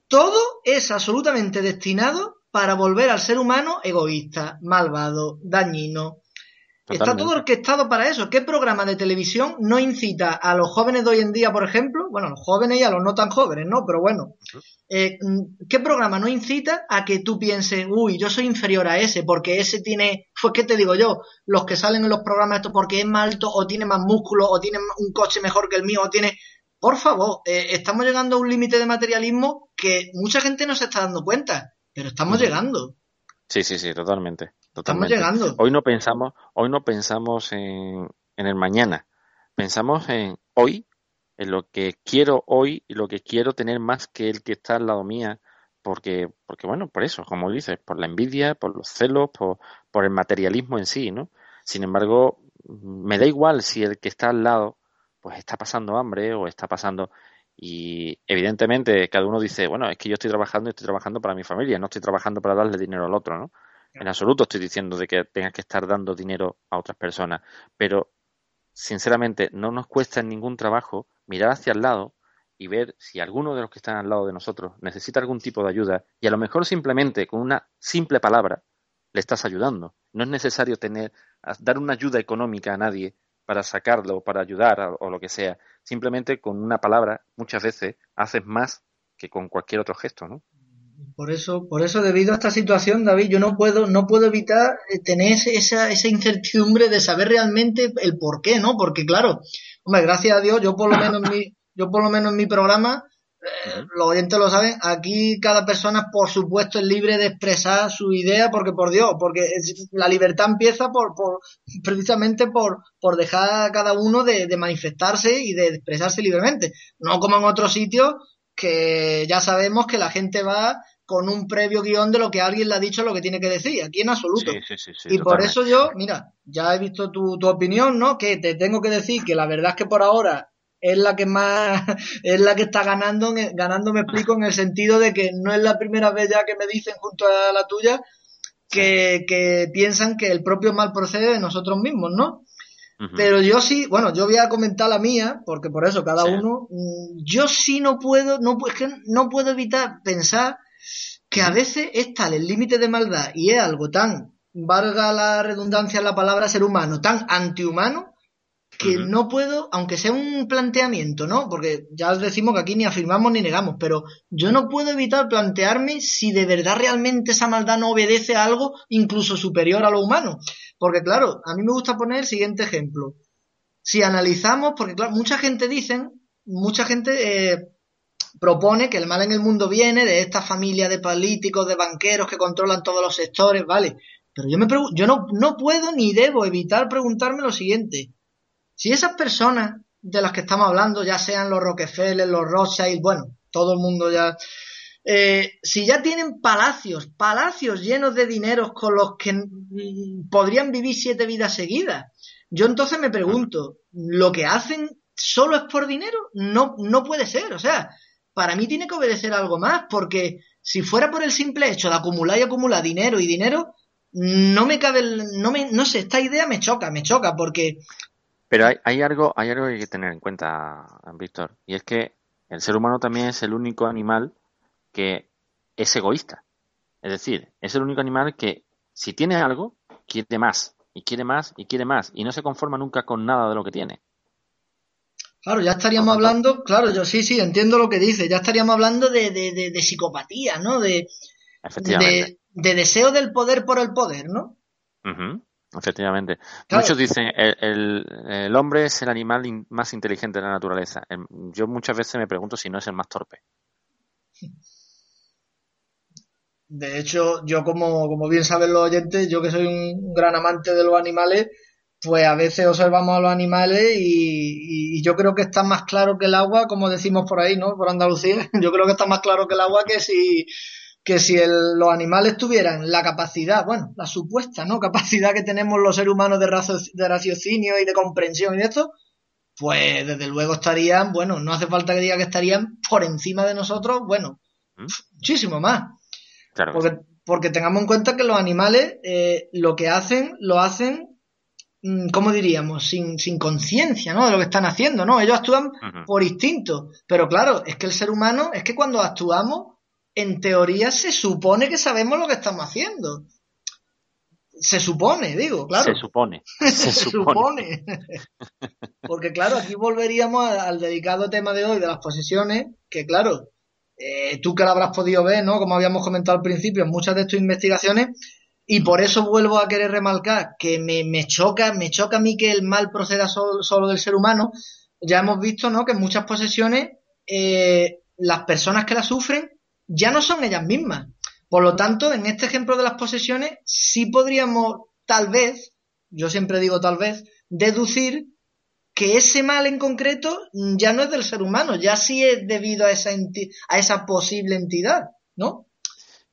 todo es absolutamente destinado para volver al ser humano egoísta, malvado, dañino, Está todo orquestado para eso. ¿Qué programa de televisión no incita a los jóvenes de hoy en día, por ejemplo? Bueno, a los jóvenes y a los no tan jóvenes, ¿no? Pero bueno, eh, ¿qué programa no incita a que tú pienses, uy, yo soy inferior a ese, porque ese tiene, pues, ¿qué te digo yo? Los que salen en los programas estos porque es más alto, o tiene más músculo, o tiene un coche mejor que el mío, o tiene. Por favor, eh, estamos llegando a un límite de materialismo que mucha gente no se está dando cuenta, pero estamos llegando. Sí, sí, sí, totalmente. Estamos llegando. Hoy no pensamos, hoy no pensamos en, el mañana. Pensamos en hoy, en lo que quiero hoy y lo que quiero tener más que el que está al lado mía. Porque, porque bueno, por eso, como dices, por la envidia, por los celos, por, por el materialismo en sí, ¿no? Sin embargo, me da igual si el que está al lado, pues está pasando hambre o está pasando y evidentemente cada uno dice, bueno, es que yo estoy trabajando y estoy trabajando para mi familia, no estoy trabajando para darle dinero al otro, ¿no? En absoluto estoy diciendo de que tengas que estar dando dinero a otras personas, pero sinceramente no nos cuesta ningún trabajo mirar hacia el lado y ver si alguno de los que están al lado de nosotros necesita algún tipo de ayuda y a lo mejor simplemente con una simple palabra le estás ayudando. No es necesario tener dar una ayuda económica a nadie para sacarlo, para ayudar o lo que sea. Simplemente con una palabra muchas veces haces más que con cualquier otro gesto, ¿no? Por eso, por eso debido a esta situación, David, yo no puedo, no puedo evitar eh, tener esa, esa incertidumbre de saber realmente el por qué, ¿no? Porque claro, hombre, gracias a Dios, yo por lo menos en mi, yo por lo menos en mi programa, eh, los oyentes lo saben, aquí cada persona, por supuesto, es libre de expresar su idea, porque por Dios, porque la libertad empieza por, por precisamente por, por dejar a cada uno de, de manifestarse y de expresarse libremente. No como en otros sitios que ya sabemos que la gente va con un previo guion de lo que alguien le ha dicho lo que tiene que decir, aquí en absoluto. y por eso yo, mira, ya he visto tu, tu opinión, ¿no? Que te tengo que decir que la verdad es que por ahora es la que más es la que está ganando ganando me explico en el sentido de que no es la primera vez ya que me dicen junto a la tuya que, que piensan que el propio mal procede de nosotros mismos, ¿no? Pero yo sí, bueno, yo voy a comentar la mía, porque por eso cada uno, mm, yo sí no puedo, no, es que no puedo evitar pensar que a veces es tal el límite de maldad y es algo tan, valga la redundancia en la palabra ser humano, tan antihumano, que no puedo, aunque sea un planteamiento, ¿no? Porque ya os decimos que aquí ni afirmamos ni negamos, pero yo no puedo evitar plantearme si de verdad realmente esa maldad no obedece a algo incluso superior a lo humano. Porque claro, a mí me gusta poner el siguiente ejemplo. Si analizamos, porque claro, mucha gente dicen, mucha gente eh, propone que el mal en el mundo viene de esta familia de políticos, de banqueros que controlan todos los sectores, ¿vale? Pero yo me yo no, no puedo ni debo evitar preguntarme lo siguiente. Si esas personas de las que estamos hablando, ya sean los Rockefeller, los Rothschild, bueno, todo el mundo ya, eh, si ya tienen palacios, palacios llenos de dineros con los que mm, podrían vivir siete vidas seguidas, yo entonces me pregunto, ¿lo que hacen solo es por dinero? No, no puede ser, o sea, para mí tiene que obedecer algo más, porque si fuera por el simple hecho de acumular y acumular dinero y dinero, no me cabe, no me, no sé, esta idea me choca, me choca, porque pero hay, hay, algo, hay algo que hay que tener en cuenta, Víctor, y es que el ser humano también es el único animal que es egoísta. Es decir, es el único animal que si tiene algo, quiere más, y quiere más, y quiere más, y no se conforma nunca con nada de lo que tiene. Claro, ya estaríamos hablando, claro, yo sí, sí, entiendo lo que dice, ya estaríamos hablando de, de, de, psicopatía, ¿no? De, de, deseo del poder por el poder, ¿no? Efectivamente. Muchos dicen el, el, hombre es el animal más inteligente de la naturaleza. Em, yo muchas veces me pregunto si no es el más torpe. De hecho, yo como, como bien saben los oyentes, yo que soy un gran amante de los animales, pues a veces observamos a los animales y, y, yo creo que está más claro que el agua, como decimos por ahí, ¿no? Por Andalucía. Yo creo que está más claro que el agua que si que si los animales tuvieran la capacidad, bueno, la supuesta, ¿no? Capacidad que tenemos los seres humanos de, de raciocinio y de comprensión y de esto, pues desde luego estarían, bueno, no hace falta que diga que estarían por encima de nosotros, bueno, ¿Mm? muchísimo más. Claro. Porque, porque, tengamos en cuenta que los animales eh, lo que hacen, lo hacen, mm, ¿cómo diríamos? Sin, sin conciencia, ¿no? De lo que están haciendo, ¿no? Ellos actúan por instinto. Pero claro, es que el ser humano, es que cuando actuamos, en teoría se supone que sabemos lo que estamos haciendo. Se supone, digo, claro. Se supone. Se, supone. Porque claro, aquí volveríamos al dedicado tema de hoy de las posesiones, que claro, eh, tú que lo habrás podido ver, ¿no? Como habíamos comentado al principio, en muchas de tus investigaciones, y por eso vuelvo a querer remarcar que me, choca, me choca a mí que el mal proceda solo, del ser humano. Ya hemos visto, ¿no? Que en muchas posesiones eh, las personas que la sufren ya no son ellas mismas. Por lo tanto, en este ejemplo de las posesiones, sí podríamos, tal vez, yo siempre digo tal vez, deducir que ese mal en concreto ya no es del ser humano, ya sí es debido a esa, a esa posible entidad, ¿no?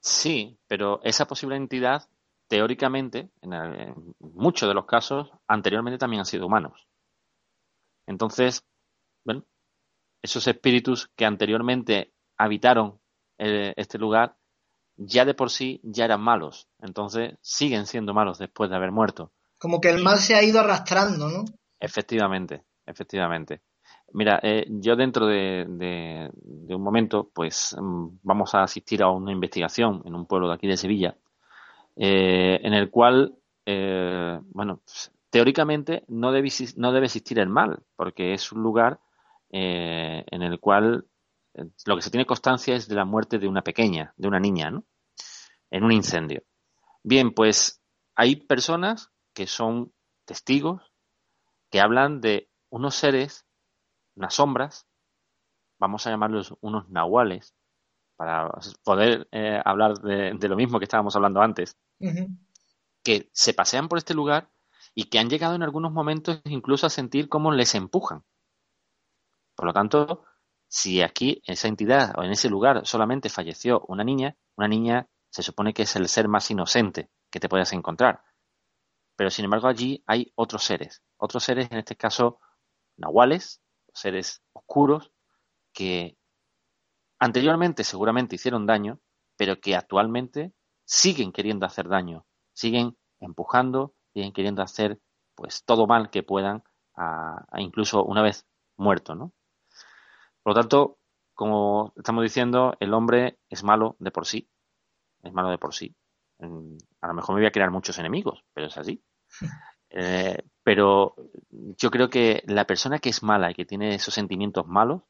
Sí, pero esa posible entidad, teóricamente, en, en muchos de los casos, anteriormente también han sido humanos. Entonces, bueno, esos espíritus que anteriormente habitaron eh, este lugar, ya de por sí ya eran malos. Entonces siguen siendo malos después de haber muerto. Como que el mal se ha ido arrastrando, ¿no? Efectivamente, efectivamente. Mira, eh, yo dentro de, un momento, pues mm, vamos a asistir a una investigación en un pueblo de aquí de Sevilla, eh, en el cual, bueno, teóricamente no debe, no debe existir el mal, porque es un lugar en el cual lo que se tiene constancia es de la muerte de una pequeña, de una niña, ¿no? En un incendio. Bien, pues hay personas que son testigos que hablan de unos seres, unas sombras, vamos a llamarlos unos nahuales, para poder eh, hablar de, lo mismo que estábamos hablando antes, que se pasean por este lugar y que han llegado en algunos momentos incluso a sentir cómo les empujan. Por lo tanto, si aquí, en esa entidad o en ese lugar solamente falleció una niña, una niña se supone que es el ser más inocente que te puedas encontrar. Pero sin embargo allí hay otros seres, otros seres en este caso nahuales, seres oscuros, que anteriormente seguramente hicieron daño, pero que actualmente siguen queriendo hacer daño, siguen empujando, siguen queriendo hacer pues todo mal que puedan, a, incluso una vez muerto, ¿no? Por lo tanto, como estamos diciendo, el hombre es malo de por sí, es malo de por sí. A lo mejor me voy a crear muchos enemigos, pero es así. Eh, pero yo creo que la persona que es mala y que tiene esos sentimientos malos,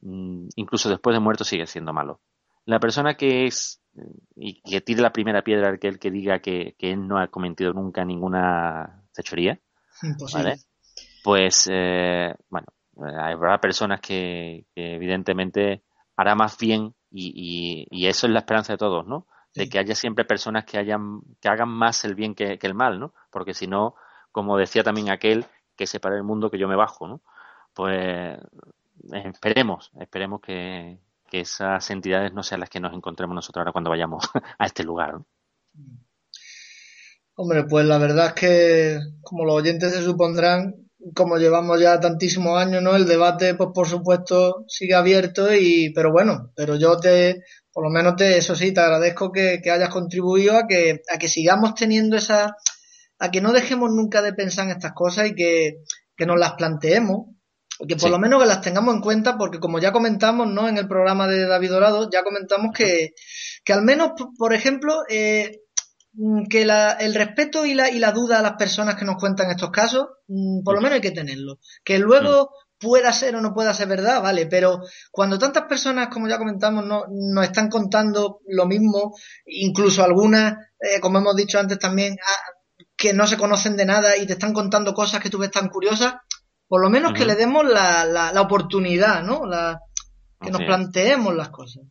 mm, incluso después de muerto sigue siendo malo. La persona que es y que tire la primera piedra aquel que diga que, él no ha cometido nunca ninguna fechoría, ¿vale? Pues, eh, bueno, habrá personas que, evidentemente hará más bien y, y, eso es la esperanza de todos, ¿no? De que haya siempre personas que hayan que hagan más el bien que, que el mal, ¿no? Porque si no, como decía también aquel, que se para el mundo que yo me bajo, ¿no? Pues esperemos, esperemos que, esas entidades no sean las que nos encontremos nosotros ahora cuando vayamos a este lugar. ¿no? Hombre, pues la verdad es que, como los oyentes se supondrán, como llevamos ya tantísimos años, ¿no? El debate, pues por supuesto, sigue abierto y, pero bueno, pero yo te, por lo menos te, eso sí, te agradezco que, que hayas contribuido a que, a que sigamos teniendo esa, a que no dejemos nunca de pensar en estas cosas y que, nos las planteemos, que por lo menos que las tengamos en cuenta, porque como ya comentamos, ¿no? En el programa de David Dorado, ya comentamos que, que al menos, por ejemplo, eh, que la, el respeto y la, y la duda a las personas que nos cuentan estos casos, mm, por lo menos hay que tenerlo. Que luego pueda ser o no pueda ser verdad, vale, pero cuando tantas personas, como ya comentamos, no, nos están contando lo mismo, incluso algunas, eh, como hemos dicho antes también, que no se conocen de nada y te están contando cosas que tú ves tan curiosas, por lo menos que le demos la, la, oportunidad, ¿no? La, que nos planteemos las cosas.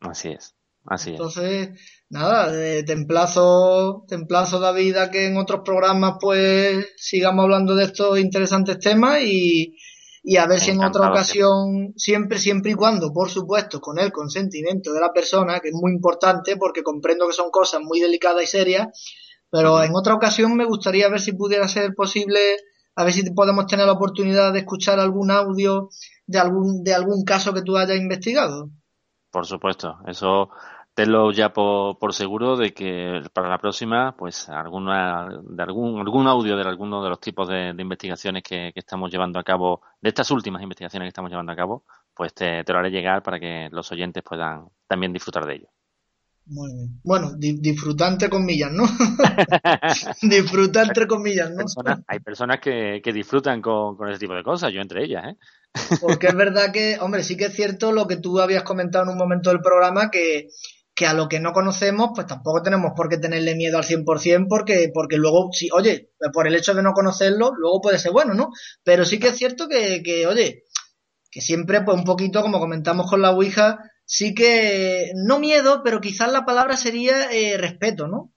Así es, así Entonces, nada, eh, te, emplazo, te emplazo, David, a que en otros programas pues sigamos hablando de estos interesantes temas y, y a ver si en otra ocasión, siempre, siempre y cuando, por supuesto, con el consentimiento de la persona, que es muy importante porque comprendo que son cosas muy delicadas y serias, pero en otra ocasión me gustaría ver si pudiera ser posible, a ver si podemos tener la oportunidad de escuchar algún audio de algún, de algún caso que tú hayas investigado. Por supuesto, eso tenlo ya por, seguro de que para la próxima, pues alguna, de algún, algún audio de alguno de los tipos de, investigaciones que, estamos llevando a cabo, de estas últimas investigaciones que estamos llevando a cabo, pues te, te lo haré llegar para que los oyentes puedan también disfrutar de ello. Muy bien. Bueno, disfrutar entre comillas, ¿no? disfrutar entre comillas, ¿no? hay personas que, disfrutan con, ese tipo de cosas, yo entre ellas, ¿eh? Porque es verdad que, hombre, sí que es cierto lo que tú habías comentado en un momento del programa, que, que a lo que no conocemos, pues tampoco tenemos por qué tenerle miedo al 100%, porque, porque luego, sí, oye, por el hecho de no conocerlo, luego puede ser bueno, ¿no? Pero sí que es cierto que, que oye, que siempre, pues un poquito, como comentamos con la Ouija, sí que, no miedo, pero quizás la palabra sería eh, respeto, ¿no?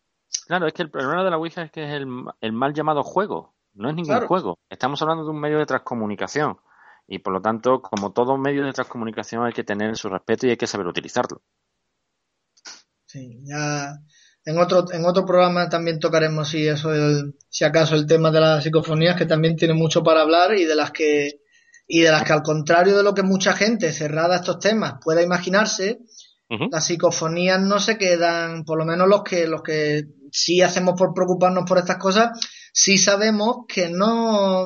Claro, es que el problema de la Ouija es que es el, mal llamado juego, no es ningún juego. Estamos hablando de un medio de transcomunicación y por lo tanto, como todo medio de transcomunicación hay que tener su respeto y hay que saber utilizarlo. Sí, ya en otro, en otro programa también tocaremos si eso el, si acaso el tema de las psicofonías que también tiene mucho para hablar y de las que y de las que al contrario de lo que mucha gente cerrada a estos temas pueda imaginarse, las psicofonías no se quedan, por lo menos los que, los que sí hacemos por preocuparnos por estas cosas, sí sabemos que no,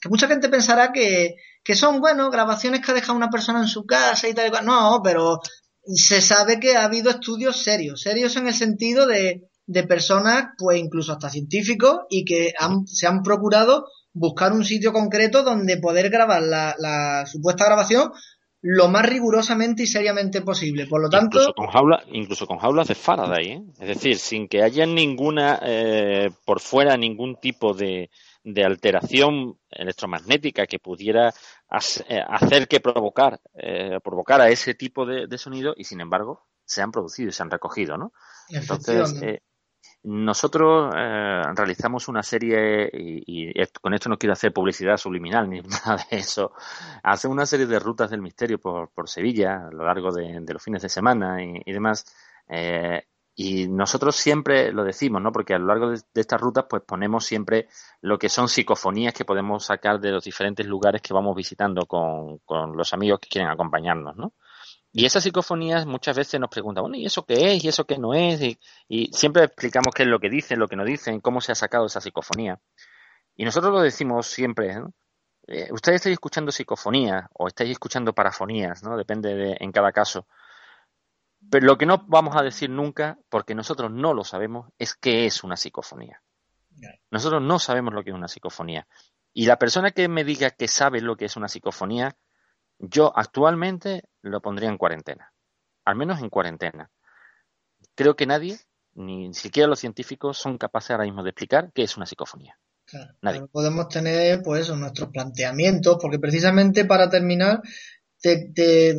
que mucha gente pensará que, que son, bueno, grabaciones que ha dejado una persona en su casa y tal y tal. No, pero se sabe que ha habido estudios serios, serios en el sentido de, de personas, pues incluso hasta científicos, y que han, se han procurado buscar un sitio concreto donde poder grabar la, supuesta grabación lo más rigurosamente y seriamente posible. Por lo tanto. Incluso con, jaula, incluso con jaulas de Faraday, ¿eh? Es decir, sin que haya ninguna, eh, por fuera, ningún tipo de, alteración electromagnética que pudiera hacer que provocar, eh, provocara ese tipo de, de, sonido y sin embargo se han producido y se han recogido, ¿no? Entonces, nosotros eh, realizamos una serie, y, con esto no quiero hacer publicidad subliminal ni nada de eso, hacemos una serie de rutas del misterio por, Sevilla a lo largo de, los fines de semana y, demás. Eh, y nosotros siempre lo decimos, ¿no? Porque a lo largo de, estas rutas, pues ponemos siempre lo que son psicofonías que podemos sacar de los diferentes lugares que vamos visitando con, con los amigos que quieren acompañarnos, ¿no? Y esas psicofonías muchas veces nos preguntan, bueno, ¿y eso qué es? ¿Y eso qué no es? Y, siempre explicamos qué es lo que dicen, lo que no dicen, cómo se ha sacado esa psicofonía. Y nosotros lo decimos siempre, ¿no? Eh, ustedes estáis escuchando psicofonía o estáis escuchando parafonías, ¿no? Depende de, en cada caso. Pero lo que no vamos a decir nunca, porque nosotros no lo sabemos, es qué es una psicofonía. Nosotros no sabemos lo que es una psicofonía. Y la persona que me diga que sabe lo que es una psicofonía, yo actualmente lo pondría en cuarentena, al menos en cuarentena. Creo que nadie, ni siquiera los científicos, son capaces ahora mismo de explicar qué es una psicofonía. nadie. Podemos tener, pues, nuestros planteamientos, porque precisamente para terminar, te, te,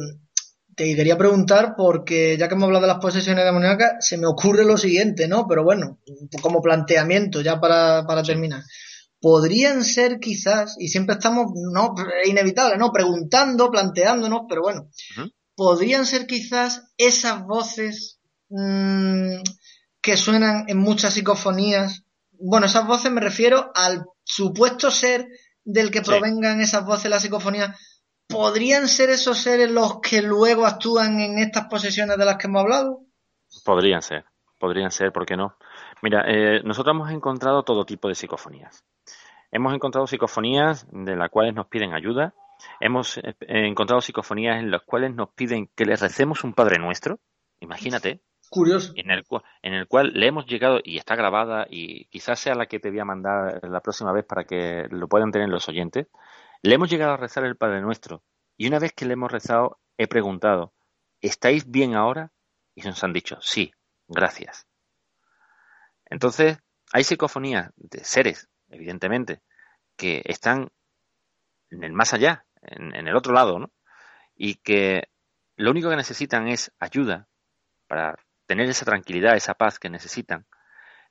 quería preguntar, porque ya que hemos hablado de las posesiones demoníacas, se me ocurre lo siguiente, ¿no? Pero bueno, como planteamiento, ya para, para terminar podrían ser quizás, y siempre estamos, no, es inevitable, ¿no? Preguntando, planteándonos, pero bueno, podrían ser quizás esas voces mmm, que suenan en muchas psicofonías. Bueno, esas voces me refiero al supuesto ser del que provengan esas voces de la psicofonía. ¿Podrían ser esos seres los que luego actúan en estas posesiones de las que hemos hablado? Podrían ser, podrían ser, ¿por qué no? Mira, eh, nosotros hemos encontrado todo tipo de psicofonías. Hemos encontrado psicofonías de las cuales nos piden ayuda. Hemos eh, encontrado psicofonías en las cuales nos piden que les recemos un Padre Nuestro. Imagínate. Curioso. En el, en el cual le hemos llegado, y está grabada, y quizás sea la que te voy a mandar la próxima vez para que lo puedan tener los oyentes. Le hemos llegado a rezar el Padre Nuestro. Y una vez que le hemos rezado, he preguntado, ¿estáis bien ahora? Y nos han dicho, sí, gracias. Entonces, hay psicofonías de seres evidentemente, que están en el más allá, en, el otro lado, ¿no? Y que lo único que necesitan es ayuda para tener esa tranquilidad, esa paz que necesitan.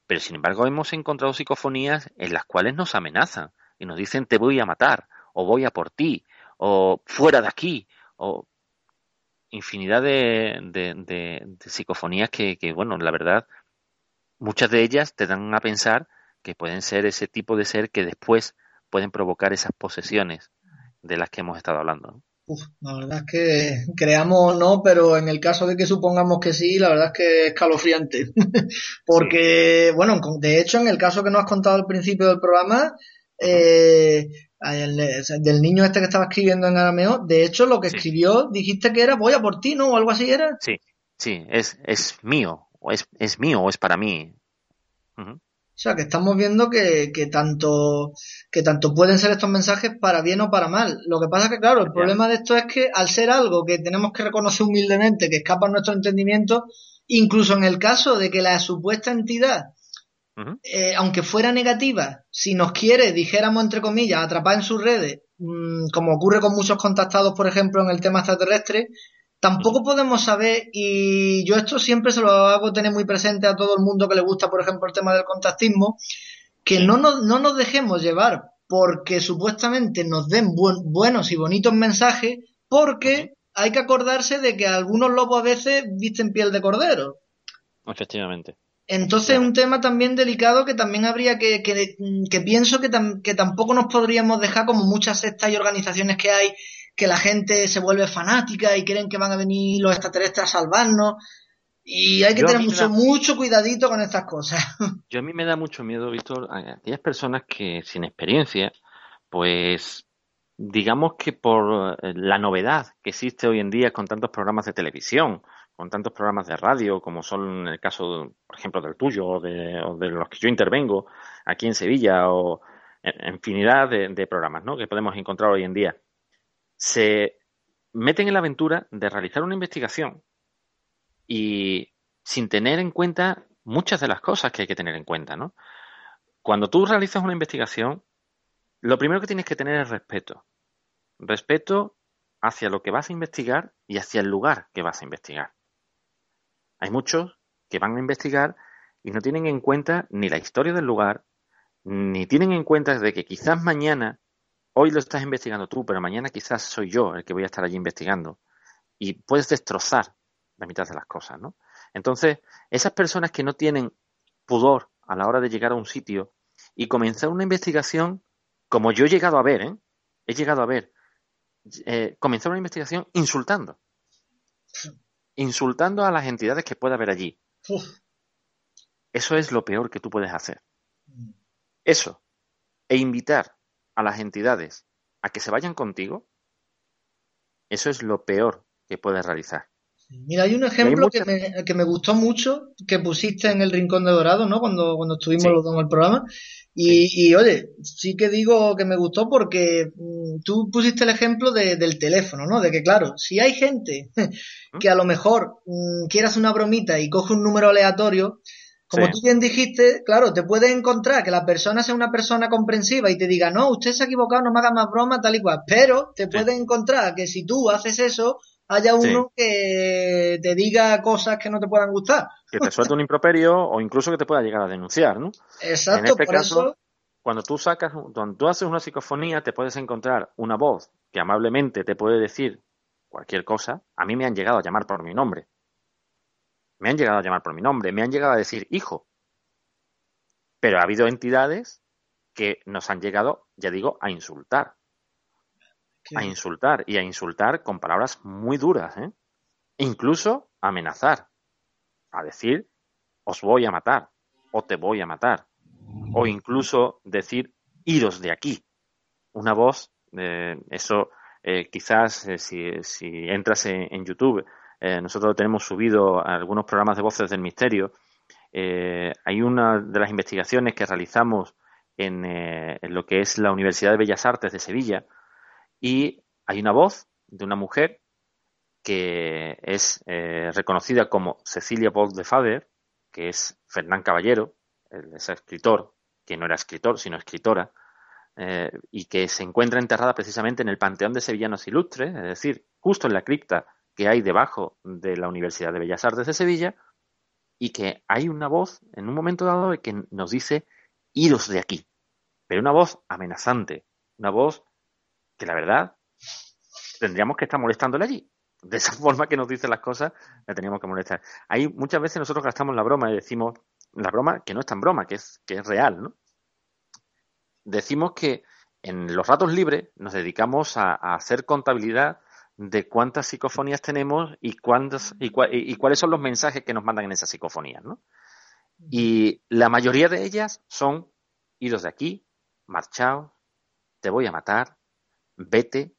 Pero sin embargo hemos encontrado psicofonías en las cuales nos amenazan y nos dicen te voy a matar, o voy a por ti, o fuera de aquí, o infinidad de, de, psicofonías que, que, bueno, la verdad, muchas de ellas te dan a pensar que pueden ser ese tipo de ser que después pueden provocar esas posesiones de las que hemos estado hablando. Uf, la verdad es que creamos no, pero en el caso de que supongamos que sí, la verdad es que es escalofriante. Porque, bueno, de hecho, en el caso que nos has contado al principio del programa, eh, del niño este que estaba escribiendo en arameo, de hecho, lo que escribió, dijiste que era voy a por ti, ¿no? O algo así era. Sí, sí, es, es mío, o es, es mío, o es para mí. O sea, que estamos viendo que, que, tanto, que tanto pueden ser estos mensajes para bien o para mal. Lo que pasa es que, claro, el problema de esto es que al ser algo que tenemos que reconocer humildemente, que escapa a nuestro entendimiento, incluso en el caso de que la supuesta entidad, eh, aunque fuera negativa, si nos quiere, dijéramos entre comillas, atrapar en sus redes, mm, como ocurre con muchos contactados, por ejemplo, en el tema extraterrestre, Tampoco podemos saber, y yo esto siempre se lo hago tener muy presente a todo el mundo que le gusta, por ejemplo, el tema del contactismo, que no nos, no nos dejemos llevar porque supuestamente nos den buenos y bonitos mensajes, porque hay que acordarse de que algunos lobos a veces visten piel de cordero. Efectivamente. Entonces es un tema también delicado que también habría que, que, que pienso que, que tampoco nos podríamos dejar como muchas sectas y organizaciones que hay que la gente se vuelve fanática y creen que van a venir los extraterrestres a salvarnos. Y hay que tener mucho, mucho cuidadito con estas cosas. Yo a mí me da mucho miedo, Víctor, a aquellas personas que sin experiencia, pues digamos que por eh, la novedad que existe hoy en día con tantos programas de televisión, con tantos programas de radio, como son en el caso, por ejemplo, del tuyo o de, los que yo intervengo aquí en Sevilla, o infinidad de, de programas ¿no? que podemos encontrar hoy en día se meten en la aventura de realizar una investigación y sin tener en cuenta muchas de las cosas que hay que tener en cuenta, ¿no? Cuando tú realizas una investigación, lo primero que tienes que tener es respeto. Respeto hacia lo que vas a investigar y hacia el lugar que vas a investigar. Hay muchos que van a investigar y no tienen en cuenta ni la historia del lugar, ni tienen en cuenta de que quizás mañana, hoy lo estás investigando tú, pero mañana quizás soy yo el que voy a estar allí investigando. Y puedes destrozar la mitad de las cosas, ¿no? Entonces, esas personas que no tienen pudor a la hora de llegar a un sitio y comenzar una investigación, como yo he llegado a ver, ¿eh? He llegado a ver, eh, comenzar una investigación insultando. Insultando a las entidades que pueda haber allí. Eso es lo peor que tú puedes hacer. Mm. Eso. E invitar a las entidades a que se vayan contigo, eso es lo peor que puedes realizar. Mira, hay un ejemplo que, me, que, me, gustó mucho que pusiste en el Rincón de Dorado, ¿no? Cuando, cuando estuvimos los dos en el programa. Y, oye, sí que digo que me gustó porque mm, tú pusiste el ejemplo del teléfono, ¿no? De que, claro, si hay gente que a lo mejor mm, quiere hacer una bromita y coge un número aleatorio, como tú bien dijiste, claro, te puedes encontrar que la persona sea una persona comprensiva y te diga, no, usted se ha equivocado, no me haga más broma, tal y cual. Pero te puedes encontrar que si tú haces eso, haya uno que te diga cosas que no te puedan gustar. Que te suelte un improperio o incluso que te pueda llegar a denunciar, ¿no? Exacto, en este caso, cuando tú sacas, cuando tú haces una psicofonía, te puedes encontrar una voz que amablemente te puede decir cualquier cosa. A mí me han llegado a llamar por mi nombre. Me han llegado a llamar por mi nombre, me han llegado a decir hijo. Pero ha habido entidades que nos han llegado, ya digo, a insultar a insultar y a insultar con palabras muy duras, ¿eh? incluso amenazar, a decir os voy a matar o te voy a matar, o incluso decir iros de aquí. Una voz, eh, eso eh, quizás eh, si, si, entras en, YouTube, nosotros tenemos subido algunos programas de voces del misterio. hay una de las investigaciones que realizamos en, en lo que es la Universidad de Bellas Artes de Sevilla, y hay una voz de una mujer que es eh, reconocida como Cecilia Bolt de Fader, que es Fernán Caballero, ese escritor, que no era escritor, sino escritora, eh, y que se encuentra enterrada precisamente en el Panteón de Sevillanos Ilustres, es decir, justo en la cripta que hay debajo de la Universidad de Bellas Artes de Sevilla, y que hay una voz en un momento dado que nos dice iros de aquí, pero una voz amenazante, una voz que la verdad tendríamos que estar molestándole allí. De esa forma que nos dice las cosas, le teníamos que molestar. Ahí muchas veces nosotros gastamos la broma y decimos, la broma que no es tan broma, que es, que es real, ¿no? Decimos que en los ratos libres nos dedicamos a, hacer contabilidad de cuántas psicofonías tenemos y, cuántas, y, y, cuáles son los mensajes que nos mandan en esas psicofonías, ¿no? Y la mayoría de ellas son idos de aquí, marchaos, te voy a matar, vete.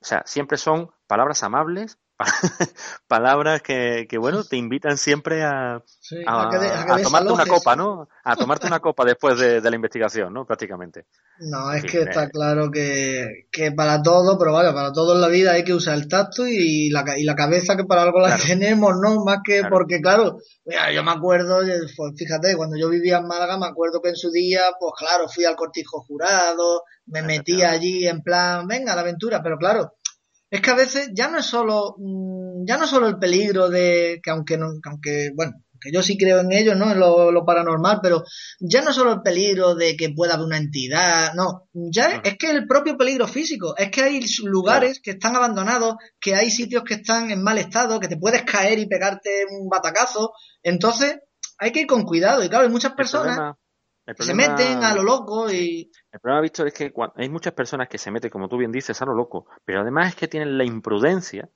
O sea, siempre son palabras amables, palabras que, que, bueno, te invitan siempre a, a, tomarte una copa, ¿no? A tomarte una copa después de, la investigación, ¿no? Prácticamente. No, es que está claro que, que, para todo, pero vale, para todo en la vida hay que usar el tacto y la, y la cabeza que para algo la tenemos, ¿no? Más que porque, claro, mira, yo me acuerdo, pues fíjate, cuando yo vivía en Málaga, me acuerdo que en su día, pues claro, fui al cortijo jurado, me metí allí en plan, venga, la aventura, pero claro, es que a veces ya no es solo, mm, ya no solo el peligro de que aunque, no, aunque bueno, que yo sí creo en ello, ¿no? En lo, paranormal, pero ya no solo el peligro de que pueda haber una entidad, no, ya es que el propio peligro físico, es que hay lugares que están abandonados, que hay sitios que están en mal estado, que te puedes caer y pegarte un batacazo, entonces hay que ir con cuidado. Y claro, hay muchas personas se meten a lo loco y... El problema, Víctor, es que hay muchas personas que se meten, como tú bien dices, a lo loco, pero además es que tienen la imprudencia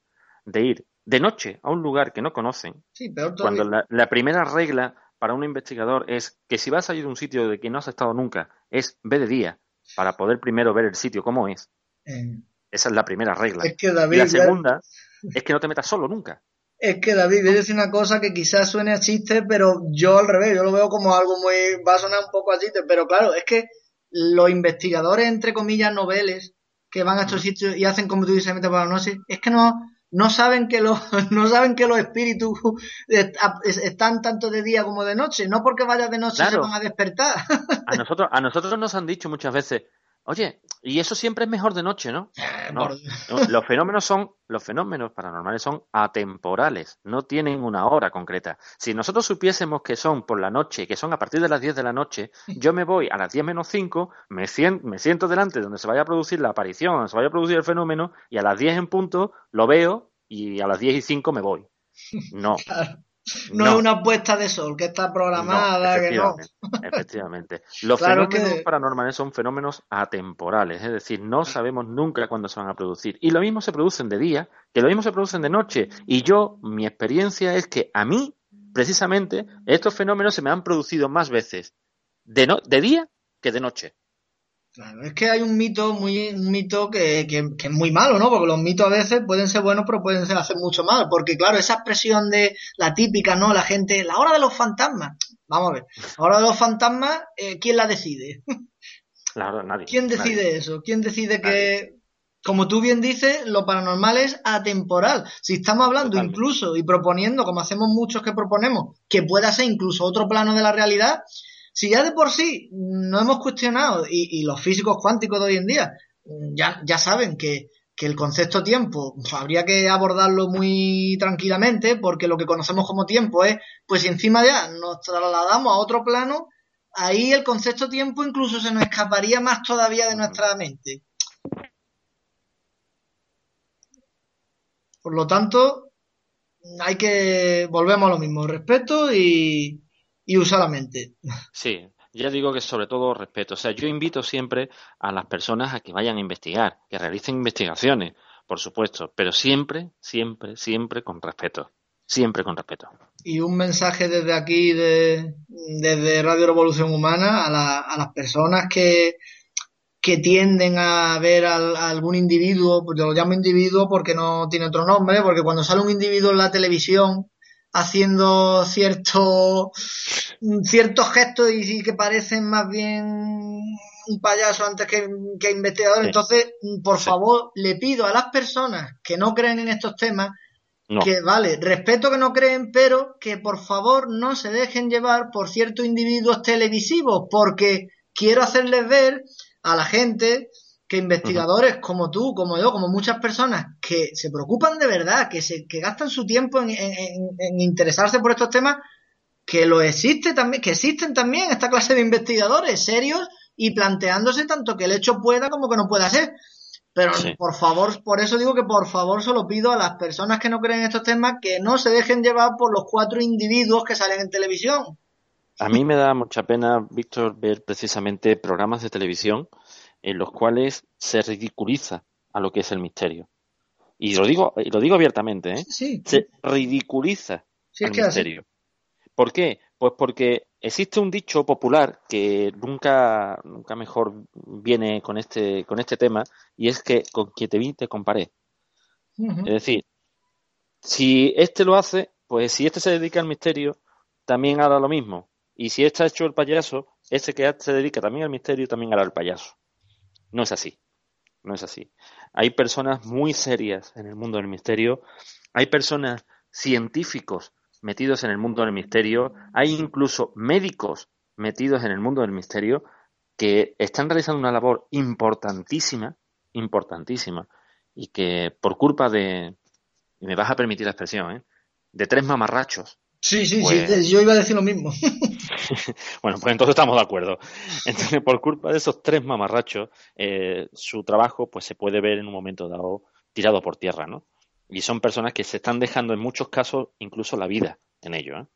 de ir de noche a un lugar que no conocen, sí, peor cuando la, primera regla para un investigador es que si vas a ir a un sitio de que no has estado nunca, es ve de día, para poder primero ver el sitio cómo es. Eh. Esa es la primera regla. Es que David, y la segunda es que no te metas solo nunca. Es que David, voy a decir una cosa que quizás suene a chiste, pero yo al revés, yo lo veo como algo muy, va a sonar un poco a chiste, pero claro, es que los investigadores, entre comillas, noveles, que van a estos sitios y hacen como tú dices, meten por la noche, es que no, no saben que los, no saben que los espíritus están tanto de día como de noche, no porque vayas de noche se van a despertar. A nosotros, a nosotros nos han dicho muchas veces, oye, Y eso siempre es mejor de noche, ¿no? No, no, los fenómenos son, los fenómenos paranormales son atemporales, no tienen una hora concreta. Si nosotros supiésemos que son por la noche, que son a partir de las 10 de la noche, yo me voy a las 10 menos 5, me siento, me siento delante donde se vaya a producir la aparición, donde se vaya a producir el fenómeno, y a las 10 en punto lo veo y a las 10 y 5 me voy. No. No, es una puesta de sol que está programada, no, que no. efectivamente, efectivamente. Los Claro fenómenos que- paranormales son fenómenos atemporales, es decir, no sabemos nunca cuándo se van a producir. Y lo mismo se producen de día, que lo mismo se producen de noche. Y yo, mi experiencia es que a mí, precisamente, estos fenómenos se me han producido más veces de, no, de día que de noche. Claro, es que hay un mito muy un mito que, que- que es muy malo, ¿no? Porque los mitos a veces pueden ser buenos, pero pueden ser hacer mucho mal. Porque, claro, esa expresión de la típica, ¿no? La gente, la hora de los fantasmas. Vamos a ver, la hora de los fantasmas, eh, ¿quién la decide? Claro, nadie. ¿Quién nadie. decide eso? ¿Quién decide que, como tú bien dices, lo paranormal es atemporal? Si estamos hablando Totalmente. incluso y proponiendo, como hacemos muchos que proponemos, que pueda ser incluso otro plano de la realidad, si ya de por sí no hemos cuestionado, y, y los físicos cuánticos de hoy en día ya, ya saben que, que el concepto tiempo pues, habría que abordarlo muy tranquilamente, porque lo que conocemos como tiempo es, pues si encima ya nos trasladamos a otro plano, ahí el concepto tiempo incluso se nos escaparía más todavía de nuestra mente. Por lo tanto, hay que volvemos a lo mismo, respeto y, y usar la mente. Sí, ya digo que sobre todo respeto. O sea, yo invito siempre a las personas a que vayan a investigar, que realicen investigaciones, por supuesto, pero siempre, siempre, siempre con respeto. Siempre con respeto. Y un mensaje desde aquí, de, desde Radio Revolución Humana, a, la- a las personas que, que tienden a ver al- a algún individuo, pues yo lo llamo individuo porque no tiene otro nombre, porque cuando sale un individuo en la televisión haciendo cierto, ciertos gestos y, y que parecen más bien un payaso antes que, que investigador, Sí. entonces, por Sí. favor, le pido a las personas que no creen en estos temas No, que vale, respeto que no creen, pero que por favor no se dejen llevar por ciertos individuos televisivos, porque quiero hacerles ver a la gente que investigadores como tú, como yo, como muchas personas que se preocupan de verdad, que se que gastan su tiempo en, en- en- en interesarse por estos temas, que lo existe también, que existen también esta clase de investigadores serios y planteándose tanto que el hecho pueda como que no pueda ser. Pero Sí. por favor, por eso digo que por favor solo pido a las personas que no creen en estos temas que no se dejen llevar por los cuatro individuos que salen en televisión. a mí me da mucha pena, Víctor, ver precisamente programas de televisión en los cuales se ridiculiza a lo que es el misterio. Y lo digo, y lo digo abiertamente, ¿eh? Sí, Se ridiculiza sí, al así. misterio. ¿Por qué? Pues porque existe un dicho popular que nunca, nunca mejor viene con este, con este tema, y es que con quien te vi te comparé. Es decir, si este lo hace, pues si este se dedica al misterio, también hará lo mismo. Y si este ha hecho el payaso, ese que se dedica también al misterio, también hará el payaso. No es así. No es así. Hay personas muy serias en el mundo del misterio. Hay personas científicos metidos en el mundo del misterio. Hay incluso médicos metidos en el mundo del misterio que están realizando una labor importantísima, importantísima, y que por culpa de, y me vas a permitir la expresión, ¿eh? de tres mamarrachos, Sí, sí, Pues- sí, yo iba a decir lo mismo. bueno, pues entonces estamos de acuerdo. Entonces, por culpa de esos tres mamarrachos, eh, su trabajo pues se puede ver en un momento dado tirado por tierra, ¿no? Y son personas que se están dejando en muchos casos incluso la vida en ello, ¿eh?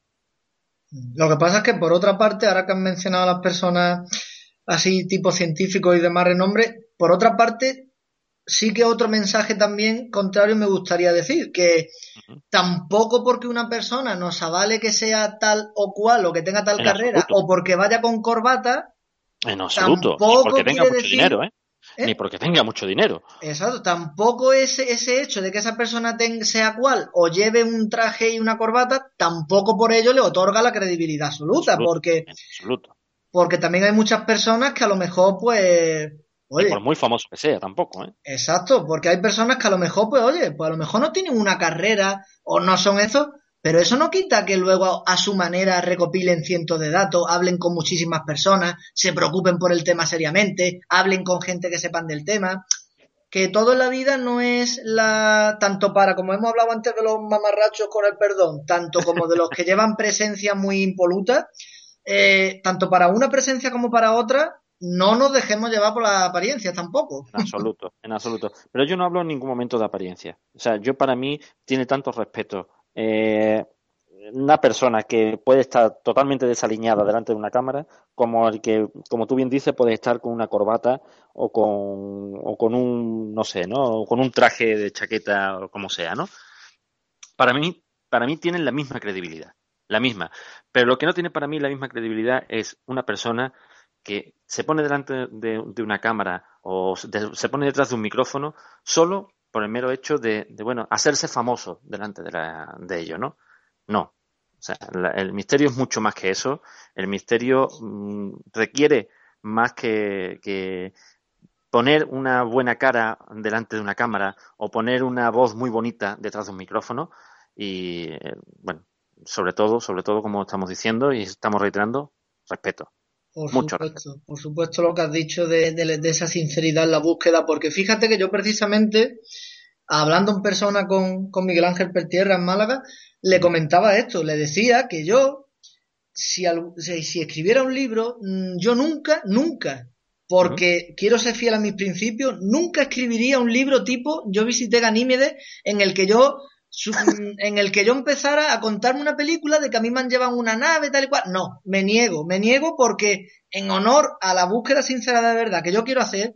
Lo que pasa es que por otra parte, ahora que han mencionado a las personas así tipo científicos y de más renombre, por otra parte, sí que otro mensaje también contrario me gustaría decir, que tampoco porque una persona nos avale que sea tal o cual o que tenga tal En carrera absoluto. o porque vaya con corbata, En absoluto. Ni porque tenga mucho decir- dinero, ¿eh? ¿eh? Ni porque tenga mucho dinero. Exacto, tampoco ese, ese hecho de que esa persona sea cual o lleve un traje y una corbata, tampoco por ello le otorga la credibilidad absoluta, Absoluto. porque, En absoluto. porque también hay muchas personas que a lo mejor, pues, Y por muy famoso que sea, tampoco, ¿eh? exacto, porque hay personas que a lo mejor, pues, oye, pues a lo mejor no tienen una carrera o no son esos, Pero eso no quita que luego a su manera recopilen cientos de datos, hablen con muchísimas personas, se preocupen por el tema seriamente, hablen con gente que sepan del tema. Que todo en la vida no es la. tanto para, como hemos hablado antes de los mamarrachos con el perdón, tanto como de los que llevan presencia muy impoluta, eh, tanto para una presencia como para otra, no nos dejemos llevar por la apariencia tampoco. En absoluto, en absoluto. Pero yo no hablo en ningún momento de apariencia. O sea, yo para mí tiene tanto respeto eh, una persona que puede estar totalmente desaliñada delante de una cámara, como el que, como tú bien dices, puede estar con una corbata o con, o con un, no sé, ¿no? Con un traje de chaqueta o como sea, ¿no? Para mí, para mí tienen la misma credibilidad, la misma. Pero lo que no tiene para mí la misma credibilidad es una persona que se pone delante de, una cámara o se pone detrás de un micrófono solo por el mero hecho de, bueno, hacerse famoso delante de, la, de ello, ¿no? No. O sea, el misterio es mucho más que eso. El misterio mm, requiere más que, poner una buena cara delante de una cámara o poner una voz muy bonita detrás de un micrófono y, eh, bueno, sobre todo, sobre todo, como estamos diciendo y estamos reiterando, respeto. Por supuesto, por supuesto lo que has dicho de, de, esa sinceridad en la búsqueda, porque fíjate que yo precisamente, hablando en persona con, con Miguel Ángel Pertierra en Málaga, le comentaba esto, le decía que yo, si, si escribiera un libro, mm, yo nunca, nunca, porque quiero ser fiel a mis principios, nunca escribiría un libro tipo Yo visité Ganímedes en el que yo en el que yo empezara a contarme una película de que a mí me han llevado una nave, tal y cual. No, me niego, me niego porque en honor a la búsqueda sincera de verdad que yo quiero hacer,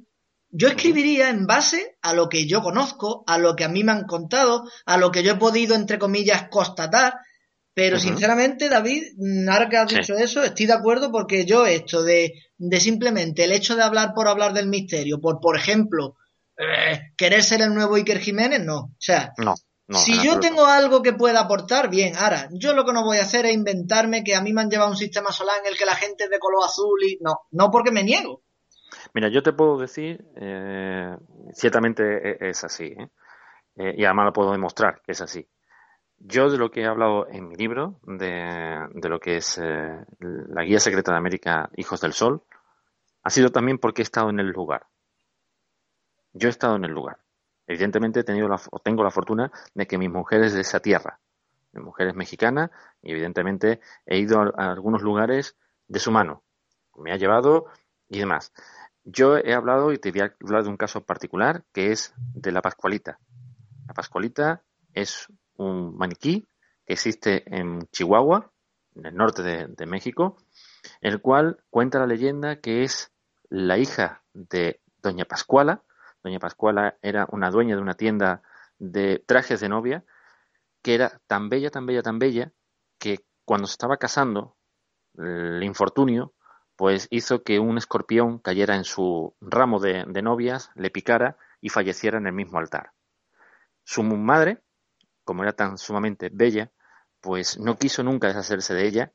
yo escribiría en base a lo que yo conozco, a lo que a mí me han contado, a lo que yo he podido, entre comillas, constatar. Pero sinceramente, David, ahora que has dicho eso, estoy de acuerdo porque yo esto de, de simplemente el hecho de hablar por hablar del misterio, por, por ejemplo, eh, querer ser el nuevo Iker Jiménez, no. O sea, no si yo tengo algo que pueda aportar, bien. Ahora, yo lo que no voy a hacer es inventarme que a mí me han llevado un sistema solar en el que la gente es de color azul y no, no porque me niego. Mira, yo te puedo decir, eh, ciertamente e-, es así, ¿eh? ¿eh? y además lo puedo demostrar que es así. Yo de lo que he hablado en mi libro, de, de lo que es eh, la Guía Secreta de América, Hijos del Sol, ha sido también porque he estado en el lugar. Yo he estado en el lugar. Evidentemente he tenido la, tengo la fortuna de que mi mujer es de esa tierra. Mi mujer es mexicana y evidentemente he ido a, algunos lugares de su mano. Me ha llevado y demás. Yo he hablado y te voy a hablar de un caso particular que es de la Pascualita. La Pascualita es un maniquí que existe en Chihuahua, en el norte de, de México, el cual cuenta la leyenda que es la hija de Doña Pascuala, Doña Pascuala era una dueña de una tienda de trajes de novia que era tan bella, tan bella, tan bella que cuando se estaba casando, el infortunio, pues hizo que un escorpión cayera en su ramo de, de novias, le picara y falleciera en el mismo altar. Su madre, como era tan sumamente bella, pues no quiso nunca deshacerse de ella,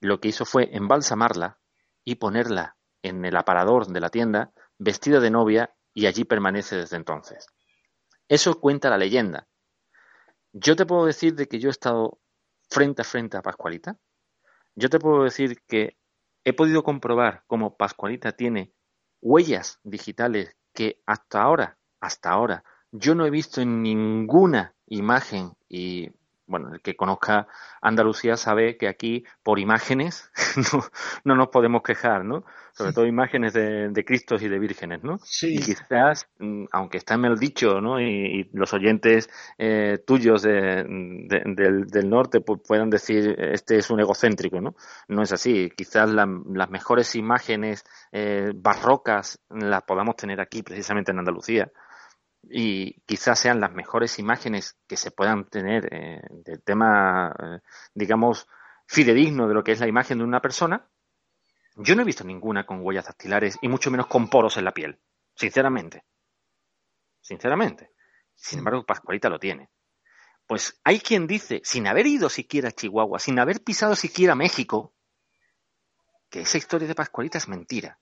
lo que hizo fue embalsamarla y ponerla en el aparador de la tienda, vestida de novia y allí permanece desde entonces. Eso cuenta la leyenda. Yo te puedo decir de que yo he estado frente a frente a Pascualita. Yo te puedo decir que he podido comprobar cómo Pascualita tiene huellas digitales que hasta ahora, hasta ahora, yo no he visto en ninguna imagen y bueno, el que conozca Andalucía sabe que aquí por imágenes no, nos podemos quejar, ¿no? Sobre todo imágenes de, de Cristos y de vírgenes, ¿no? Sí. Y quizás, mm, aunque está mal dicho, ¿no? Y, los oyentes eh, tuyos del, norte puedan decir, este es un egocéntrico, ¿no? No es así. Quizás las mejores imágenes eh, barrocas las podamos tener aquí, precisamente en Andalucía y quizás sean las mejores imágenes que se puedan tener eh, del tema, eh, digamos, fidedigno de lo que es la imagen de una persona, yo no he visto ninguna con huellas dactilares y mucho menos con poros en la piel, sinceramente. Sinceramente. Sin embargo, Pascualita lo tiene. Pues hay quien dice, sin haber ido siquiera a Chihuahua, sin haber pisado siquiera México, que esa historia de Pascualita es mentira.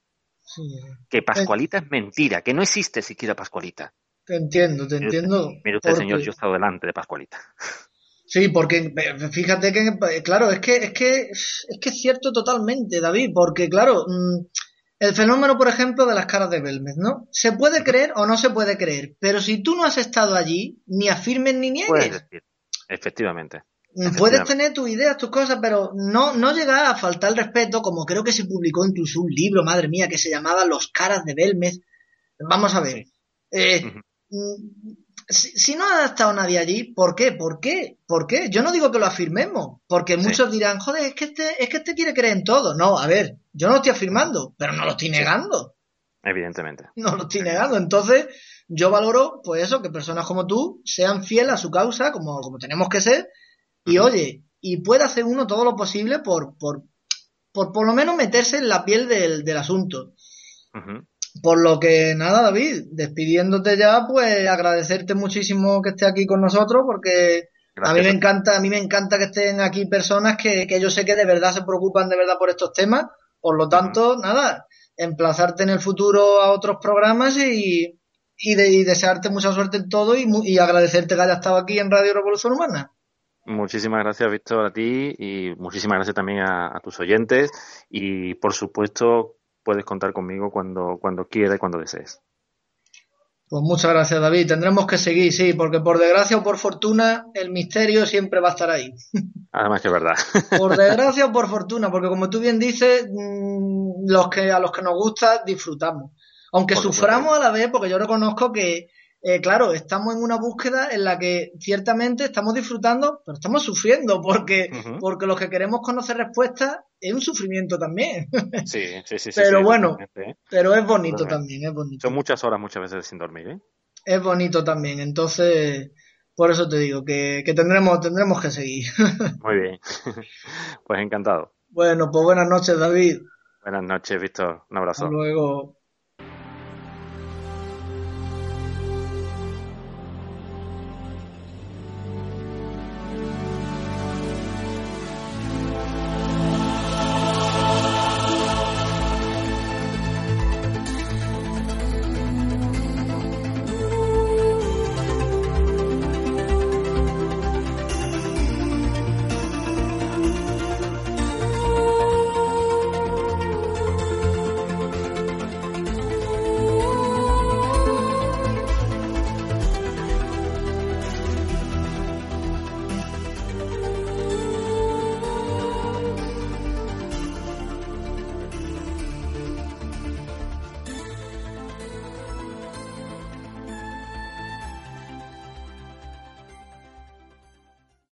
Que Pascualita es mentira, que no existe siquiera Pascualita. Te entiendo, te entiendo. Mire usted, señor, yo he estado delante de Pascualita. Sí, porque fíjate que, claro, es que, es que, es que es cierto totalmente, David, porque claro, mm, el fenómeno, por ejemplo, de las caras de Belmez, ¿no? Se puede creer o no se puede creer, pero si tú no has estado allí, ni afirmes ni niegues. Puedes decir, efectivamente. Puedes tener tus ideas, tus cosas, pero no, no llegar a faltar el respeto, como creo que se publicó incluso un libro, madre mía, que se llamaba Los caras de Belmez. Vamos a ver. Eh, si, no ha estado nadie allí, ¿por qué? ¿Por qué? ¿Por qué? Yo no digo que lo afirmemos, porque muchos dirán, joder, es que este, es que este quiere creer en todo. No, a ver, yo no lo estoy afirmando, pero no lo estoy negando. Evidentemente. No lo estoy negando. Entonces, yo valoro, pues eso, que personas como tú sean fieles a su causa, como, como tenemos que ser, y oye, y puede hacer uno todo lo posible por, por, por, por lo menos meterse en la piel del, del asunto. Por lo que nada, David, despidiéndote ya, pues agradecerte muchísimo que esté aquí con nosotros, porque a mí me encanta, a mí me encanta que estén aquí personas que, que, yo sé que de verdad se preocupan de verdad por estos temas. Por lo tanto, nada, emplazarte en el futuro a otros programas y, y, de, desearte mucha suerte en todo y, y agradecerte que hayas estado aquí en Radio Revolución Humana. Muchísimas gracias, Víctor, a ti y muchísimas gracias también a, a tus oyentes y, por supuesto, puedes contar conmigo cuando, cuando quieras y cuando desees. Pues muchas gracias, David. Tendremos que seguir, sí, porque por desgracia o por fortuna, el misterio siempre va a estar ahí. Además que es verdad. Por desgracia o por fortuna, porque como tú bien dices, mm, los que a los que nos gusta disfrutamos. Aunque suframos a la vez, porque yo reconozco que eh, claro, estamos en una búsqueda en la que ciertamente estamos disfrutando, pero estamos sufriendo, porque, porque los que queremos conocer respuestas es un sufrimiento también. Sí, sí, sí. pero bueno, ¿eh? pero es bonito también, es bonito. Son muchas horas muchas veces sin dormir, ¿eh? Es bonito también, entonces, por eso te digo, que, que tendremos, tendremos que seguir. Muy bien, pues encantado. Bueno, pues buenas noches, David. Buenas noches, Víctor. Un abrazo. Hasta luego.